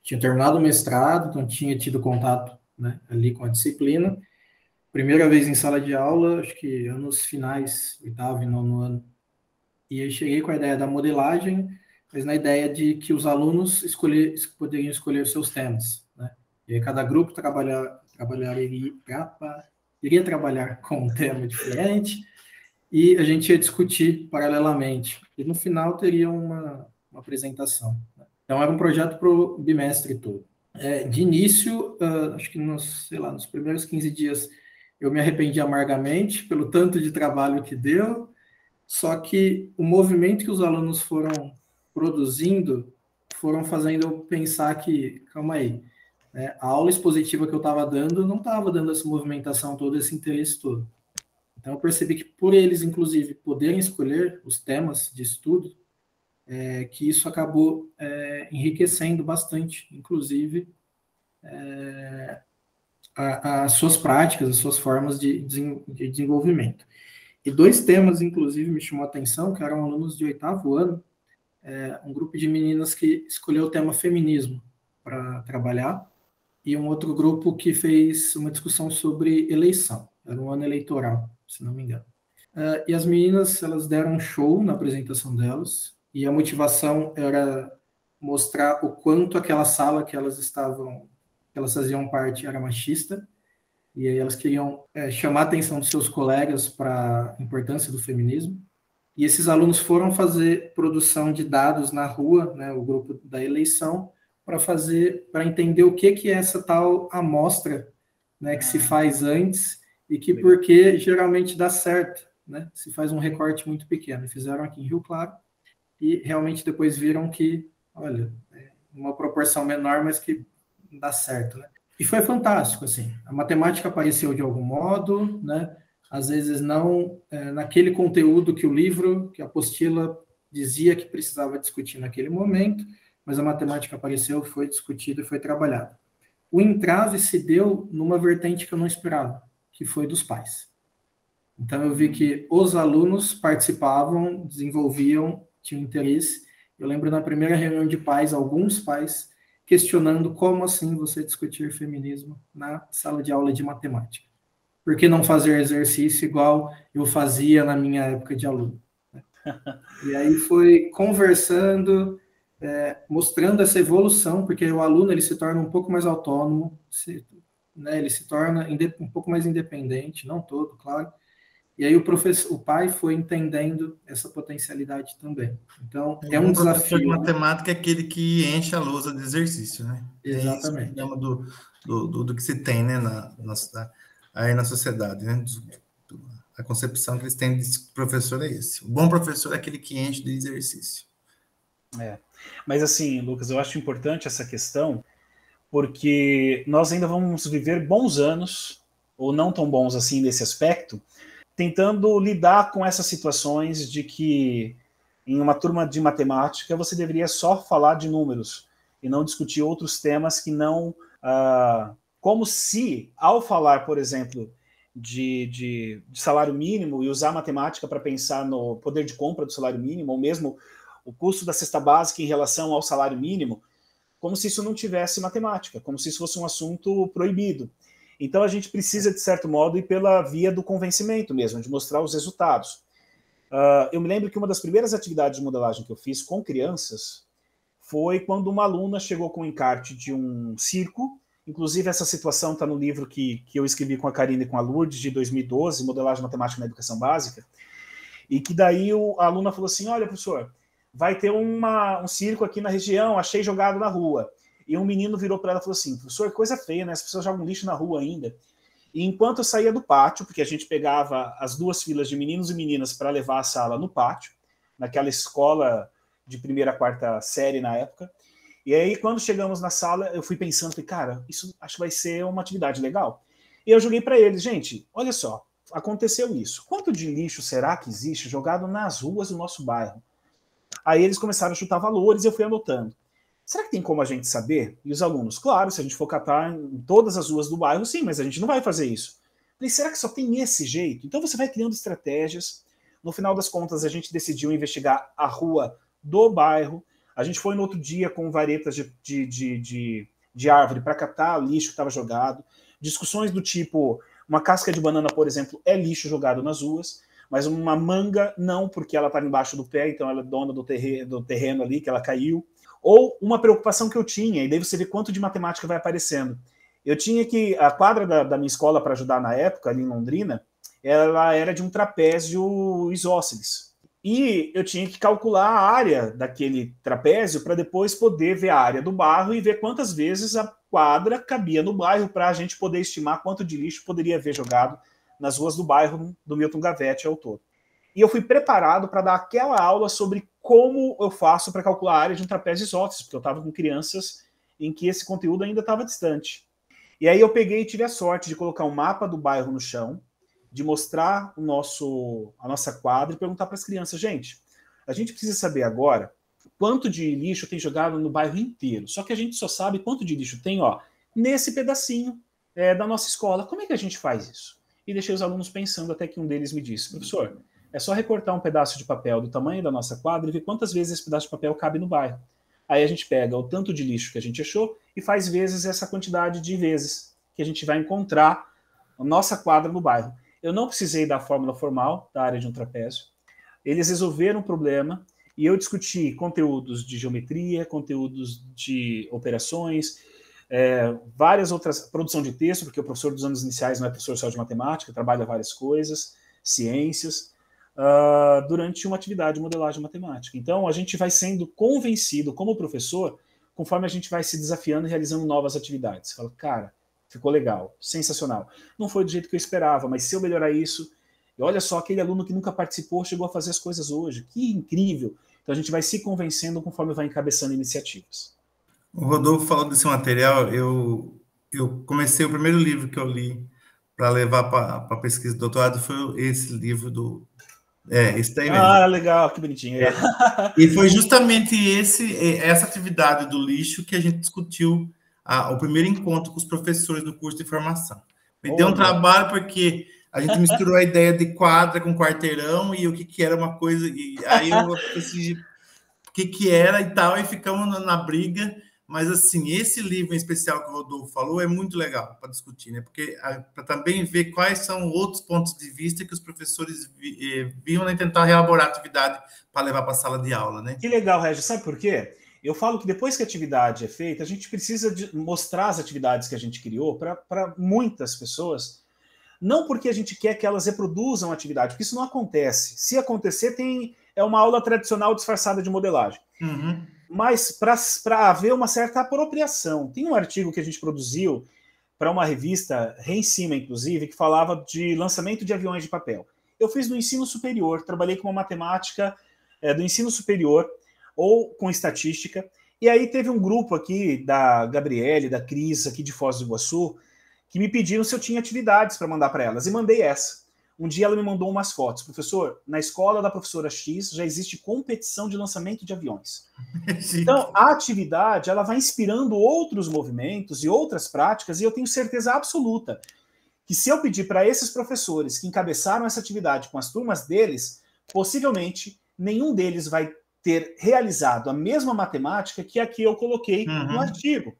Speaker 1: Tinha terminado o mestrado, então tinha tido contato né, ali com a disciplina. Primeira vez em sala de aula, acho que anos finais, oitavo e nono ano. E aí cheguei com a ideia da modelagem, mas na ideia de que os alunos escolher, poderiam escolher seus temas. Né? E aí cada grupo trabalhar, trabalharia, iria trabalhar com um tema diferente e a gente ia discutir paralelamente. E no final teria uma, uma apresentação. Né? Então era um projeto para o bimestre todo. É, de início, uh, acho que nos, sei lá, nos primeiros 15 dias eu me arrependi amargamente pelo tanto de trabalho que deu, só que o movimento que os alunos foram produzindo foram fazendo eu pensar que, calma aí, né, a aula expositiva que eu estava dando não estava dando essa movimentação todo, esse interesse todo. Então eu percebi que por eles, inclusive, poderem escolher os temas de estudo, é, que isso acabou é, enriquecendo bastante, inclusive, é, as suas práticas, as suas formas de, de, desenvolvimento. E dois temas, inclusive, me chamou a atenção, que eram alunos de oitavo ano, é, um grupo de meninas que escolheu o tema feminismo para trabalhar, e um outro grupo que fez uma discussão sobre eleição, era um ano eleitoral, se não me engano. Uh, e as meninas, elas deram um show na apresentação delas, e a motivação era mostrar o quanto aquela sala que elas estavam, que elas faziam parte, era machista, e aí elas queriam é, chamar a atenção dos seus colegas para a importância do feminismo. E esses alunos foram fazer produção de dados na rua, né, o grupo da eleição, para fazer, para entender o que que é essa tal amostra, né, que se faz antes e que porque geralmente dá certo, né? Se faz um recorte muito pequeno. Fizeram aqui em Rio Claro e realmente depois viram que, olha, é uma proporção menor, mas que dá certo, né? E foi fantástico, assim. A matemática apareceu de algum modo, né? Às vezes não é, naquele conteúdo que o livro, que a apostila dizia que precisava discutir naquele momento, mas a matemática apareceu, foi discutida e foi trabalhada. O entrave se deu numa vertente que eu não esperava, que foi dos pais. Então eu vi que os alunos participavam, desenvolviam tinham interesse. Eu lembro na primeira reunião de pais, alguns pais questionando como assim você discutir feminismo na sala de aula de matemática. Por que não fazer exercício igual eu fazia na minha época de aluno? E aí foi conversando, é, mostrando essa evolução, porque o aluno ele se torna um pouco mais autônomo, se, né, ele se torna um pouco mais independente, não todo, claro, e aí o professor, o pai foi entendendo essa potencialidade também. Então é, é um desafio. De
Speaker 2: matemática é aquele que enche a lousa de exercício, né?
Speaker 1: Exatamente.
Speaker 2: É isso do, do, do, do, que se tem, né, na, na, aí na sociedade, né? A concepção que eles têm de professor é esse. O bom professor é aquele que enche de exercício.
Speaker 3: É. Mas assim, Lucas, eu acho importante essa questão, porque nós ainda vamos viver bons anos, ou não tão bons assim nesse aspecto, tentando lidar com essas situações de que em uma turma de matemática você deveria só falar de números e não discutir outros temas que não. Uh, como se, ao falar, por exemplo, de, de, de salário mínimo e usar matemática para pensar no poder de compra do salário mínimo, ou mesmo o custo da cesta básica em relação ao salário mínimo, como se isso não tivesse matemática, como se isso fosse um assunto proibido. Então a gente precisa, de certo modo, ir pela via do convencimento mesmo, de mostrar os resultados. Uh, eu me lembro que uma das primeiras atividades de modelagem que eu fiz com crianças foi quando uma aluna chegou com o encarte de um circo. Inclusive, essa situação está no livro que, que eu escrevi com a Karina e com a Lourdes, de 2012, Modelagem Matemática na Educação Básica. E que daí o, a aluna falou assim: Olha, professor, vai ter uma, um circo aqui na região, achei jogado na rua. E um menino virou para ela e falou assim: professor, coisa feia, né? As pessoas jogam lixo na rua ainda. E enquanto eu saía do pátio, porque a gente pegava as duas filas de meninos e meninas para levar a sala no pátio, naquela escola de primeira a quarta série na época. E aí, quando chegamos na sala, eu fui pensando, cara, isso acho que vai ser uma atividade legal. E eu joguei para eles, gente, olha só, aconteceu isso. Quanto de lixo será que existe jogado nas ruas do nosso bairro? Aí eles começaram a chutar valores e eu fui anotando. Será que tem como a gente saber? E os alunos, claro, se a gente for catar em todas as ruas do bairro, sim, mas a gente não vai fazer isso. Falei, será que só tem esse jeito? Então você vai criando estratégias. No final das contas, a gente decidiu investigar a rua do bairro. A gente foi no outro dia com varetas de, de, de, de, de árvore para catar lixo que estava jogado. Discussões do tipo: uma casca de banana, por exemplo, é lixo jogado nas ruas, mas uma manga não, porque ela está embaixo do pé, então ela é dona do do terreno ali, que ela caiu. Ou uma preocupação que eu tinha, e daí você vê quanto de matemática vai aparecendo. Eu tinha que. A quadra da, da minha escola para ajudar na época, ali em Londrina, ela era de um trapézio isósceles. E eu tinha que calcular a área daquele trapézio para depois poder ver a área do bairro e ver quantas vezes a quadra cabia no bairro para a gente poder estimar quanto de lixo poderia haver jogado nas ruas do bairro do Milton Gavete ao todo. E eu fui preparado para dar aquela aula sobre como eu faço para calcular a área de um trapézio isósceles, porque eu estava com crianças em que esse conteúdo ainda estava distante. E aí eu peguei e tive a sorte de colocar um mapa do bairro no chão, de mostrar o nosso, a nossa quadra e perguntar para as crianças, gente, a gente precisa saber agora quanto de lixo tem jogado no bairro inteiro. Só que a gente só sabe quanto de lixo tem, ó, nesse pedacinho é, da nossa escola. Como é que a gente faz isso? E deixei os alunos pensando até que um deles me disse, professor, é só recortar um pedaço de papel do tamanho da nossa quadra e ver quantas vezes esse pedaço de papel cabe no bairro. Aí a gente pega o tanto de lixo que a gente achou e faz vezes essa quantidade de vezes que a gente vai encontrar a nossa quadra no bairro. Eu não precisei da fórmula formal da área de um trapézio. Eles resolveram o problema e eu discuti conteúdos de geometria, conteúdos de operações, é, várias outras, produção de texto, porque o professor dos anos iniciais não é professor só de matemática, trabalha várias coisas, ciências uh, durante uma atividade de modelagem matemática. Então, a gente vai sendo convencido como professor conforme a gente vai se desafiando e realizando novas atividades. Fala, cara, ficou legal, sensacional. Não foi do jeito que eu esperava, mas se eu melhorar isso, e olha só, aquele aluno que nunca participou chegou a fazer as coisas hoje, que incrível. Então a gente vai se convencendo conforme vai encabeçando iniciativas.
Speaker 2: O Rodolfo falou desse material, eu, eu comecei o primeiro livro que eu li para levar para a pesquisa de doutorado foi esse livro do é, isso daí mesmo.
Speaker 3: Ah, legal, que bonitinho. É.
Speaker 2: E foi justamente esse, essa atividade do lixo que a gente discutiu a, o primeiro encontro com os professores do curso de formação. Me oh, deu um trabalho porque a gente misturou a ideia de quadra com quarteirão e o que, que era uma coisa. E aí eu decidi o que, que era e tal, e ficamos na, na briga. Mas, assim, esse livro em especial que o Rodolfo falou é muito legal para discutir, né? Porque para também ver quais são outros pontos de vista que os professores vi, eh, viam né? tentar elaborar a atividade para levar para a sala de aula, né?
Speaker 3: Que legal, Regis. Sabe por quê? Eu falo que depois que a atividade é feita, a gente precisa mostrar as atividades que a gente criou para muitas pessoas, não porque a gente quer que elas reproduzam a atividade, porque isso não acontece. Se acontecer, tem é uma aula tradicional disfarçada de modelagem. Uhum mas para haver uma certa apropriação. Tem um artigo que a gente produziu para uma revista, Rencima, inclusive, que falava de lançamento de aviões de papel. Eu fiz no ensino superior, trabalhei com uma matemática é, do ensino superior ou com estatística, e aí teve um grupo aqui da Gabriele, da Cris, aqui de Foz do Iguaçu, que me pediram se eu tinha atividades para mandar para elas, e mandei essa. Um dia ela me mandou umas fotos. Professor, na escola da professora X já existe competição de lançamento de aviões. então, a atividade ela vai inspirando outros movimentos e outras práticas, e eu tenho certeza absoluta que se eu pedir para esses professores que encabeçaram essa atividade com as turmas deles, possivelmente nenhum deles vai ter realizado a mesma matemática que a que eu coloquei uhum. no artigo.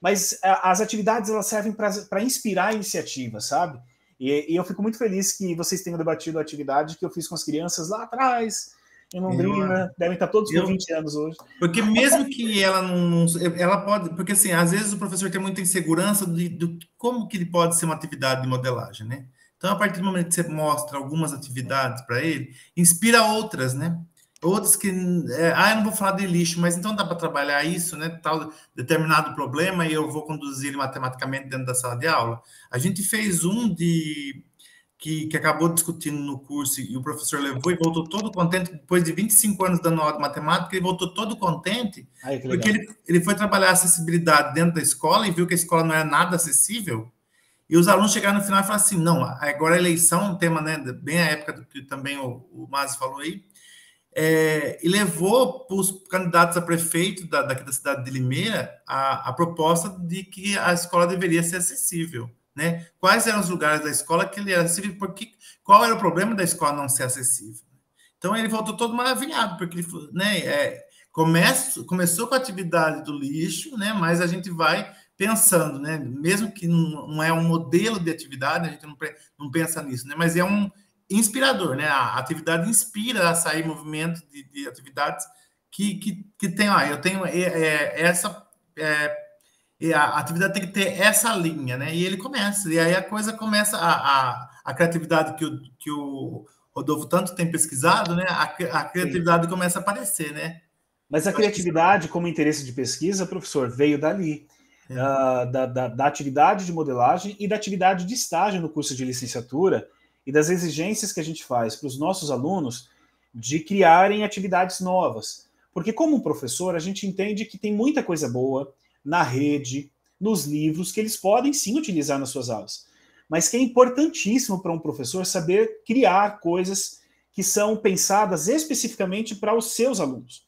Speaker 3: Mas a, as atividades elas servem para inspirar iniciativas, sabe? E, e, eu fico muito feliz que vocês tenham debatido a atividade que eu fiz com as crianças lá atrás, em Londrina, eu, devem estar todos eu, com 20 anos hoje.
Speaker 2: Porque mesmo que ela não, Ela pode. Porque assim, às vezes o professor tem muita insegurança de, do como que ele pode ser uma atividade de modelagem, né? Então, a partir do momento que você mostra algumas atividades para ele, inspira outras, né? Outros que, é, ah, eu não vou falar de lixo, mas então dá para trabalhar isso, né? Tal determinado problema e eu vou conduzir ele matematicamente dentro da sala de aula. A gente fez um de que, que acabou discutindo no curso e o professor levou e voltou todo contente depois de 25 anos dando aula de matemática, ele voltou todo contente porque ele, ele foi trabalhar acessibilidade dentro da escola e viu que a escola não era nada acessível. E os alunos chegaram no final e falaram assim: não, agora a eleição, um tema, né, bem a época do que também o, o Masi falou aí, é, e levou para os candidatos a prefeito da, daqui da cidade de Limeira a, a, proposta de que a escola deveria ser acessível. Né? Quais eram os lugares da escola que ele era acessível? Porque, qual era o problema da escola não ser acessível? Então ele voltou todo maravilhado, porque ele né, é, começa, começou com a atividade do lixo, né, mas a gente vai pensando, né, mesmo que não, não é um modelo de atividade, a gente não, não pensa nisso, né, mas é um, inspirador, né? A atividade inspira a sair movimento de, de atividades que, que, que tem, ó, eu tenho é, é, essa. É, a atividade tem que ter essa linha, né? E ele começa, e aí a coisa começa, a, a, a criatividade que o, que o, Rodolfo tanto tem pesquisado, né? A, a criatividade Sim. começa a aparecer, né?
Speaker 3: Mas a criatividade, como interesse de pesquisa, professor, veio dali. Uh, da, da, da, atividade de modelagem e da atividade de estágio no curso de licenciatura e das exigências que a gente faz para os nossos alunos de criarem atividades novas. Porque, como professor, a gente entende que tem muita coisa boa na rede, nos livros, que eles podem sim utilizar nas suas aulas. Mas que é importantíssimo para um professor saber criar coisas que são pensadas especificamente para os seus alunos.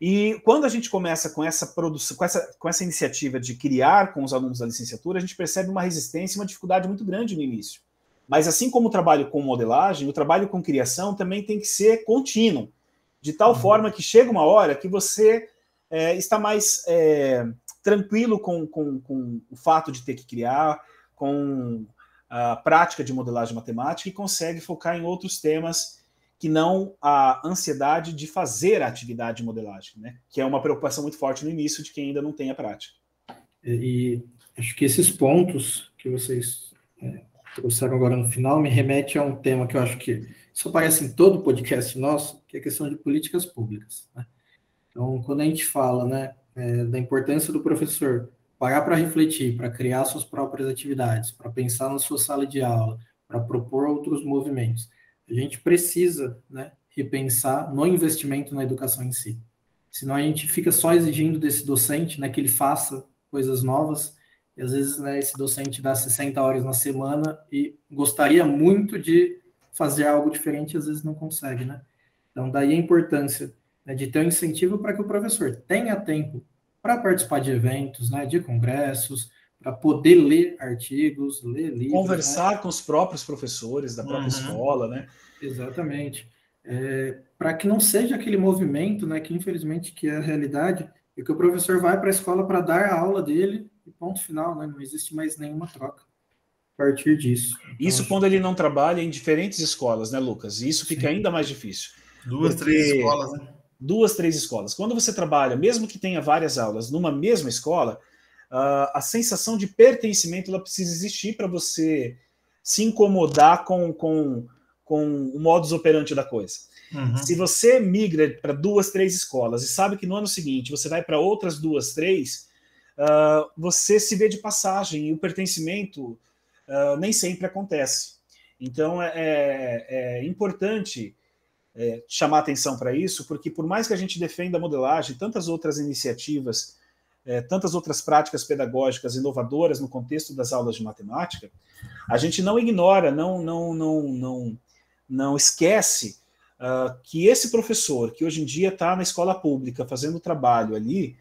Speaker 3: E quando a gente começa com essa produção, com essa, com essa iniciativa de criar com os alunos da licenciatura, a gente percebe uma resistência e uma dificuldade muito grande no início. Mas assim como o trabalho com modelagem, o trabalho com criação também tem que ser contínuo, de tal uhum. forma que chega uma hora que você é, está mais é, tranquilo com, com, com o fato de ter que criar, com a prática de modelagem matemática e consegue focar em outros temas que não a ansiedade de fazer a atividade de modelagem, né? que é uma preocupação muito forte no início de quem ainda não tem a prática.
Speaker 1: E, e acho que esses pontos que vocês é, trouxeram agora no final me remete a um tema que eu acho que isso aparece em todo podcast nosso, que é a questão de políticas públicas. Né? Então, quando a gente fala né, é, da importância do professor parar para refletir, para criar suas próprias atividades, para pensar na sua sala de aula, para propor outros movimentos, a gente precisa né, repensar no investimento na educação em si. Senão a gente fica só exigindo desse docente né, que ele faça coisas novas, e às vezes né, esse docente dá 60 horas na semana e gostaria muito de fazer algo diferente, e às vezes não consegue. Né? Então, daí a importância né, de ter um incentivo para que o professor tenha tempo para participar de eventos, né, de congressos, para poder ler artigos, ler livros.
Speaker 3: Conversar né? com os próprios professores da própria uhum. escola, né?
Speaker 1: Exatamente. É, para que não seja aquele movimento, né, que infelizmente que é a realidade, e que o professor vai para a escola para dar a aula dele e ponto final, né? Não existe mais nenhuma troca a partir disso.
Speaker 3: Então, isso quando ele não trabalha em diferentes escolas, né, Lucas? E isso fica Sim. ainda mais difícil.
Speaker 2: Duas, três escolas, né?
Speaker 3: Duas, três escolas. Quando você trabalha, mesmo que tenha várias aulas numa mesma escola, uh, a sensação de pertencimento ela precisa existir para você se incomodar com, com, com o modus operandi da coisa. Uhum. Se você migra para duas, três escolas e sabe que no ano seguinte você vai para outras duas, três, uh, você se vê de passagem e o pertencimento uh, nem sempre acontece. Então é, é, é importante é, chamar atenção para isso, porque por mais que a gente defenda a modelagem, tantas outras iniciativas é, tantas outras práticas pedagógicas inovadoras no contexto das aulas de matemática, a gente não ignora, não, não, não, não, não esquece uh, que esse professor, que hoje em dia está na escola pública fazendo trabalho ali,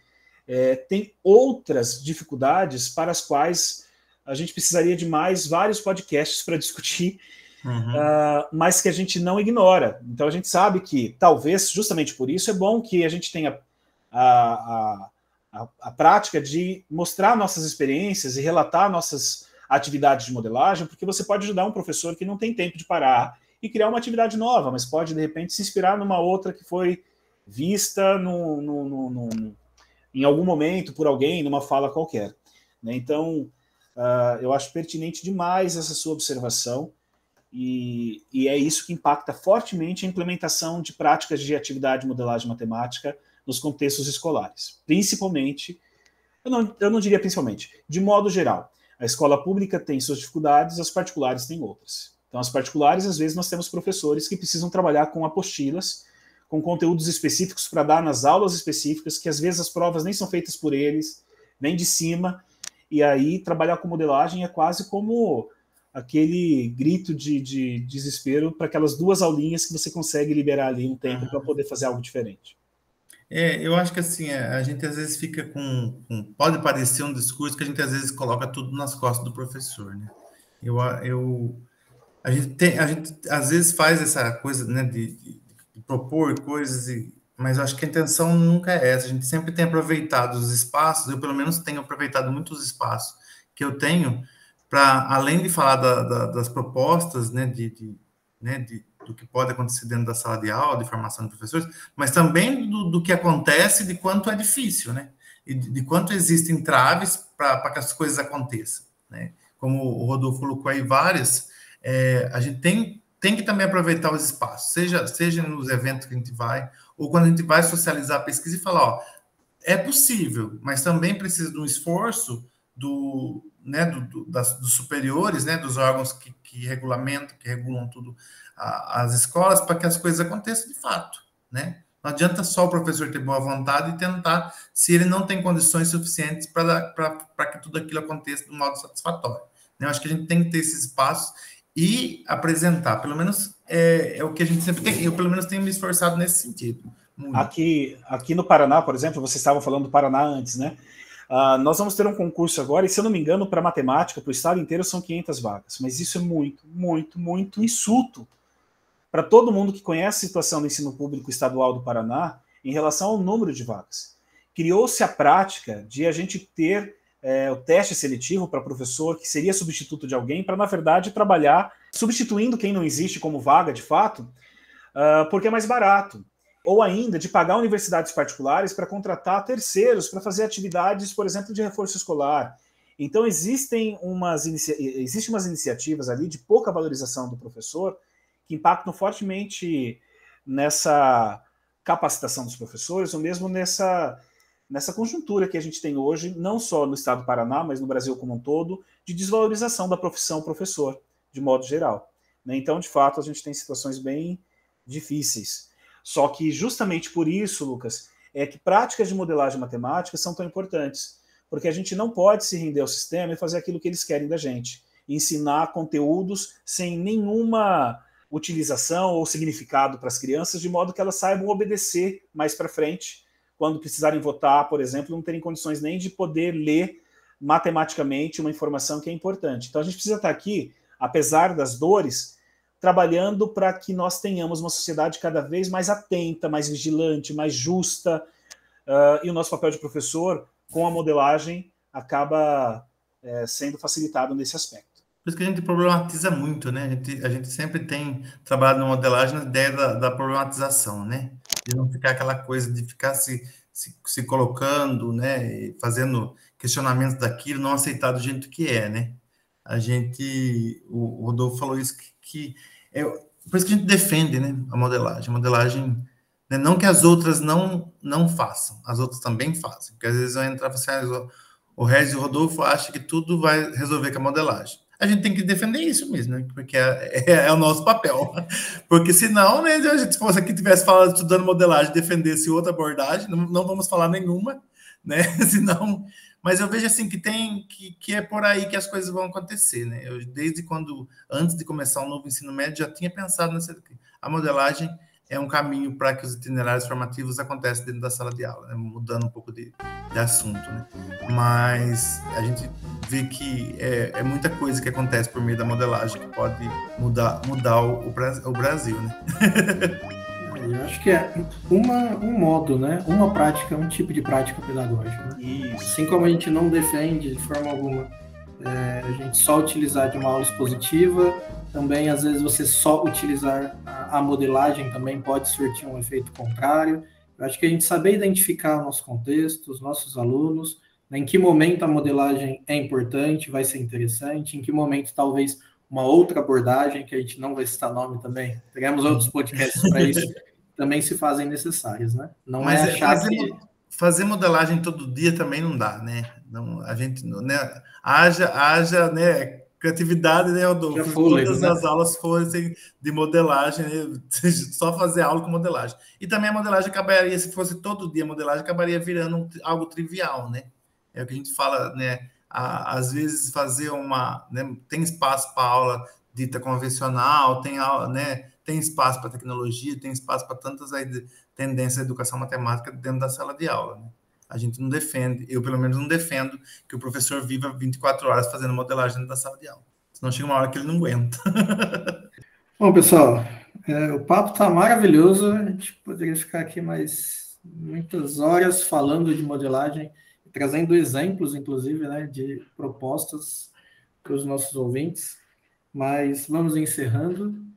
Speaker 3: é, tem outras dificuldades para as quais a gente precisaria de mais vários podcasts para discutir, uhum. uh, mas que a gente não ignora. Então a gente sabe que talvez, justamente por isso, é bom que a gente tenha a, a a, prática de mostrar nossas experiências e relatar nossas atividades de modelagem, porque você pode ajudar um professor que não tem tempo de parar e criar uma atividade nova, mas pode, de repente, se inspirar numa outra que foi vista no em algum momento por alguém, numa fala qualquer. Né? Então, uh, eu acho pertinente demais essa sua observação, e, e, é isso que impacta fortemente a implementação de práticas de atividade de modelagem matemática nos contextos escolares. Principalmente, eu não, eu não diria principalmente, de modo geral. A escola pública tem suas dificuldades, as particulares têm outras. Então, as particulares, às vezes, nós temos professores que precisam trabalhar com apostilas, com conteúdos específicos para dar nas aulas específicas, que às vezes as provas nem são feitas por eles, vem de cima, e aí trabalhar com modelagem é quase como aquele grito de, de desespero para aquelas duas aulinhas que você consegue liberar ali um tempo para poder fazer algo diferente.
Speaker 2: É, eu acho que assim, a gente às vezes fica com, com, Pode parecer um discurso que a gente às vezes coloca tudo nas costas do professor, né? Eu, eu, a, gente tem, a gente às vezes faz essa coisa né, de, de propor coisas, e, mas acho que a intenção nunca é essa. A gente sempre tem aproveitado os espaços, eu pelo menos tenho aproveitado muitos espaços que eu tenho para, além de falar da, da, das propostas, né, de, de, né, de do que pode acontecer dentro da sala de aula, de formação de professores, mas também do, do que acontece, de quanto é difícil, né? E de, de quanto existem traves para que as coisas aconteçam, né? Como o Rodolfo colocou aí várias, é, a gente tem tem que também aproveitar os espaços, seja, seja nos eventos que a gente vai, ou quando a gente vai socializar a pesquisa e falar, ó, é possível, mas também precisa de um esforço do, né, do, do das, dos superiores, né, dos órgãos que, que regulamentam, que regulam tudo, a, as escolas, para que as coisas aconteçam de fato, né? Não adianta só o professor ter boa vontade e tentar, se ele não tem condições suficientes para que tudo aquilo aconteça de um modo satisfatório. Né? Eu acho que a gente tem que ter esses espaços e apresentar. Pelo menos é, é o que a gente sempre tem. Eu, pelo menos, tenho me esforçado nesse sentido.
Speaker 3: Aqui, aqui no Paraná, por exemplo, vocês estavam falando do Paraná antes, né? Uh, nós vamos ter um concurso agora, e se eu não me engano, para matemática, para o estado inteiro, são 500 vagas. Mas isso é muito, muito, muito insulto para todo mundo que conhece a situação do ensino público estadual do Paraná em relação ao número de vagas. Criou-se a prática de a gente ter é, o teste seletivo para professor que seria substituto de alguém, para, na verdade, trabalhar substituindo quem não existe como vaga de fato, uh, porque é mais barato. Ou ainda de pagar universidades particulares para contratar terceiros para fazer atividades, por exemplo, de reforço escolar. Então, existem umas, existem umas iniciativas ali de pouca valorização do professor que impactam fortemente nessa capacitação dos professores, ou mesmo nessa nessa conjuntura que a gente tem hoje, não só no estado do Paraná, mas no Brasil como um todo, de desvalorização da profissão professor, de modo geral. Né? Então, de fato, a gente tem situações bem difíceis. Só que, justamente por isso, Lucas, é que práticas de modelagem matemática são tão importantes, porque a gente não pode se render ao sistema e fazer aquilo que eles querem da gente, ensinar conteúdos sem nenhuma utilização ou significado para as crianças, de modo que elas saibam obedecer mais para frente quando precisarem votar, por exemplo, não terem condições nem de poder ler matematicamente uma informação que é importante. Então a gente precisa estar aqui, apesar das dores, trabalhando para que nós tenhamos uma sociedade cada vez mais atenta, mais vigilante, mais justa, uh, e o nosso papel de professor com a modelagem acaba é, sendo facilitado nesse aspecto.
Speaker 2: Isso que a gente problematiza muito, né? A gente, a gente sempre tem trabalhado na modelagem na ideia da, da problematização, né? de não ficar aquela coisa de ficar se, se, se colocando, né, fazendo questionamentos daquilo, não aceitar do jeito que é, né? A gente, o Rodolfo falou isso, que, que é, por isso que a gente defende, né, a modelagem. A modelagem, né, não que as outras não não façam, as outras também fazem, porque às vezes eu entrar assim, ah, o Regis e o Rodolfo acham que tudo vai resolver com a modelagem a gente tem que defender isso mesmo, né? Porque é, é, é o nosso papel. Porque senão, né, a gente, se aqui tivesse falado estudando modelagem, defendesse outra abordagem, não, não vamos falar nenhuma, né? Senão, mas eu vejo assim que tem que, que é por aí que as coisas vão acontecer, né? Eu desde quando antes de começar o novo ensino médio já tinha pensado nessa a modelagem é um caminho para que os itinerários formativos aconteçam dentro da sala de aula, né? mudando um pouco de, de assunto. Né? Mas a gente vê que é, é, muita coisa que acontece por meio da modelagem que pode mudar, mudar o, o Brasil. Né?
Speaker 1: Eu acho que é uma, um modo, né? Uma prática, um tipo de prática pedagógica. Né? Assim como a gente não defende de forma alguma é, a gente só utilizar de uma aula expositiva também, às vezes, você só utilizar a, modelagem também pode surtir um efeito contrário. Eu acho que a gente saber identificar o nosso contexto, os nossos alunos, né, em que momento a modelagem é importante, vai ser interessante, em que momento talvez uma outra abordagem, que a gente não vai citar nome também, teremos outros podcasts para isso, também se fazem necessárias, né?
Speaker 2: Não Mas é achar fazer, que... fazer modelagem todo dia também não dá, né? Não, a gente, né, haja, haja, né, criatividade, né, Rodolfo? Todas né? as aulas fossem de modelagem, né? só fazer aula com modelagem. E também a modelagem acabaria, se fosse todo dia modelagem, acabaria virando algo trivial, né? É o que a gente fala, né? às vezes fazer uma, né? tem espaço para aula dita convencional, tem aula, né? Tem espaço para tecnologia, tem espaço para tantas aí, tendências da educação matemática dentro da sala de aula, né? A gente não defende, eu pelo menos não defendo que o professor viva 24 horas fazendo modelagem da sala de aula. Senão chega uma hora que ele não aguenta.
Speaker 1: Bom, pessoal, é, o papo está maravilhoso. A gente poderia ficar aqui mais muitas horas falando de modelagem, trazendo exemplos, inclusive, né, de propostas para os nossos ouvintes. Mas vamos encerrando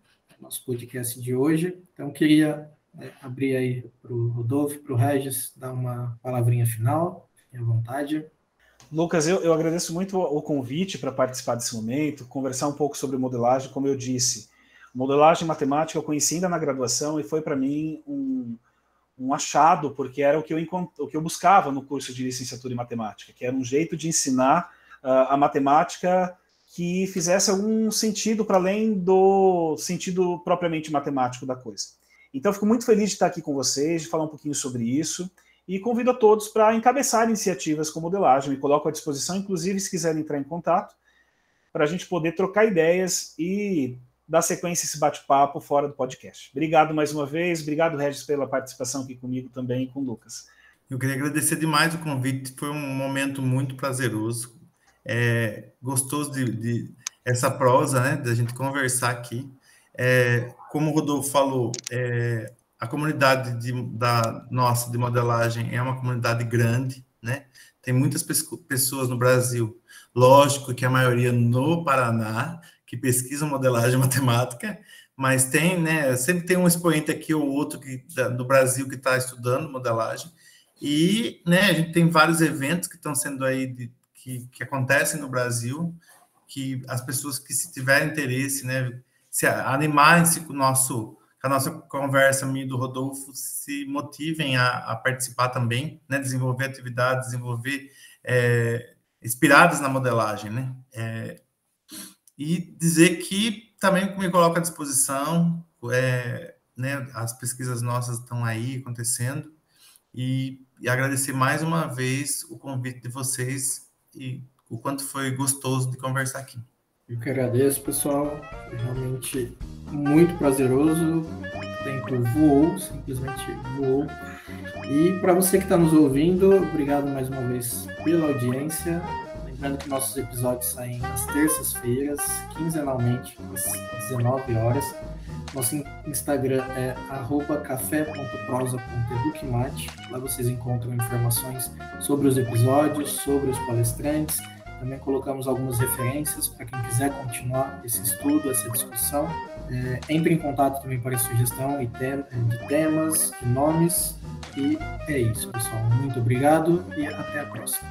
Speaker 1: nosso podcast de hoje. Então, queria é, abrir aí para o Rodolfo, para o Regis, dar uma palavrinha final, à vontade.
Speaker 3: Lucas, eu, eu agradeço muito o convite para participar desse momento, conversar um pouco sobre modelagem, como eu disse. Modelagem matemática eu conheci ainda na graduação e foi para mim um, um achado, porque era o que, eu o que eu buscava no curso de licenciatura em matemática, que era um jeito de ensinar uh, a matemática que fizesse algum sentido para além do sentido propriamente matemático da coisa. Então, fico muito feliz de estar aqui com vocês, de falar um pouquinho sobre isso, e convido a todos para encabeçar iniciativas com modelagem. Me coloco à disposição, inclusive, se quiserem entrar em contato, para a gente poder trocar ideias e dar sequência a esse bate-papo fora do podcast. Obrigado mais uma vez, obrigado, Regis, pela participação aqui comigo também e com o Lucas.
Speaker 2: Eu queria agradecer demais o convite, foi um momento muito prazeroso, é, gostoso de, de, essa prosa, né, da gente conversar aqui. É, como o Rodolfo falou, é, a comunidade de, da nossa de modelagem é uma comunidade grande, né? Tem muitas pessoas no Brasil, lógico que a maioria no Paraná, que pesquisam modelagem matemática, mas tem, né? Sempre tem um expoente aqui ou outro que, da, do Brasil que está estudando modelagem. E, né, a gente tem vários eventos que estão sendo aí, de, que, que acontecem no Brasil, que as pessoas que se tiverem interesse, né, se animarem-se com o nosso a nossa conversa, minha e do Rodolfo, se motivem a, a participar também, né? desenvolver atividades, desenvolver é, inspiradas na modelagem, né? É, e dizer que também me coloco à disposição, é, né? As pesquisas nossas estão aí acontecendo e, e agradecer mais uma vez o convite de vocês e o quanto foi gostoso de conversar aqui.
Speaker 1: Eu que agradeço, pessoal. Realmente muito prazeroso. O tempo voou, simplesmente voou. E para você que está nos ouvindo, obrigado mais uma vez pela audiência. Lembrando que nossos episódios saem às terças-feiras, quinzenalmente, às 19 horas. Nosso Instagram é café.prosa.educmate. Lá vocês encontram informações sobre os episódios, sobre os palestrantes também colocamos algumas referências para quem quiser continuar esse estudo, essa discussão. É, entre em contato também para sugestão e de temas, de nomes. E é isso, pessoal. Muito obrigado e até a próxima.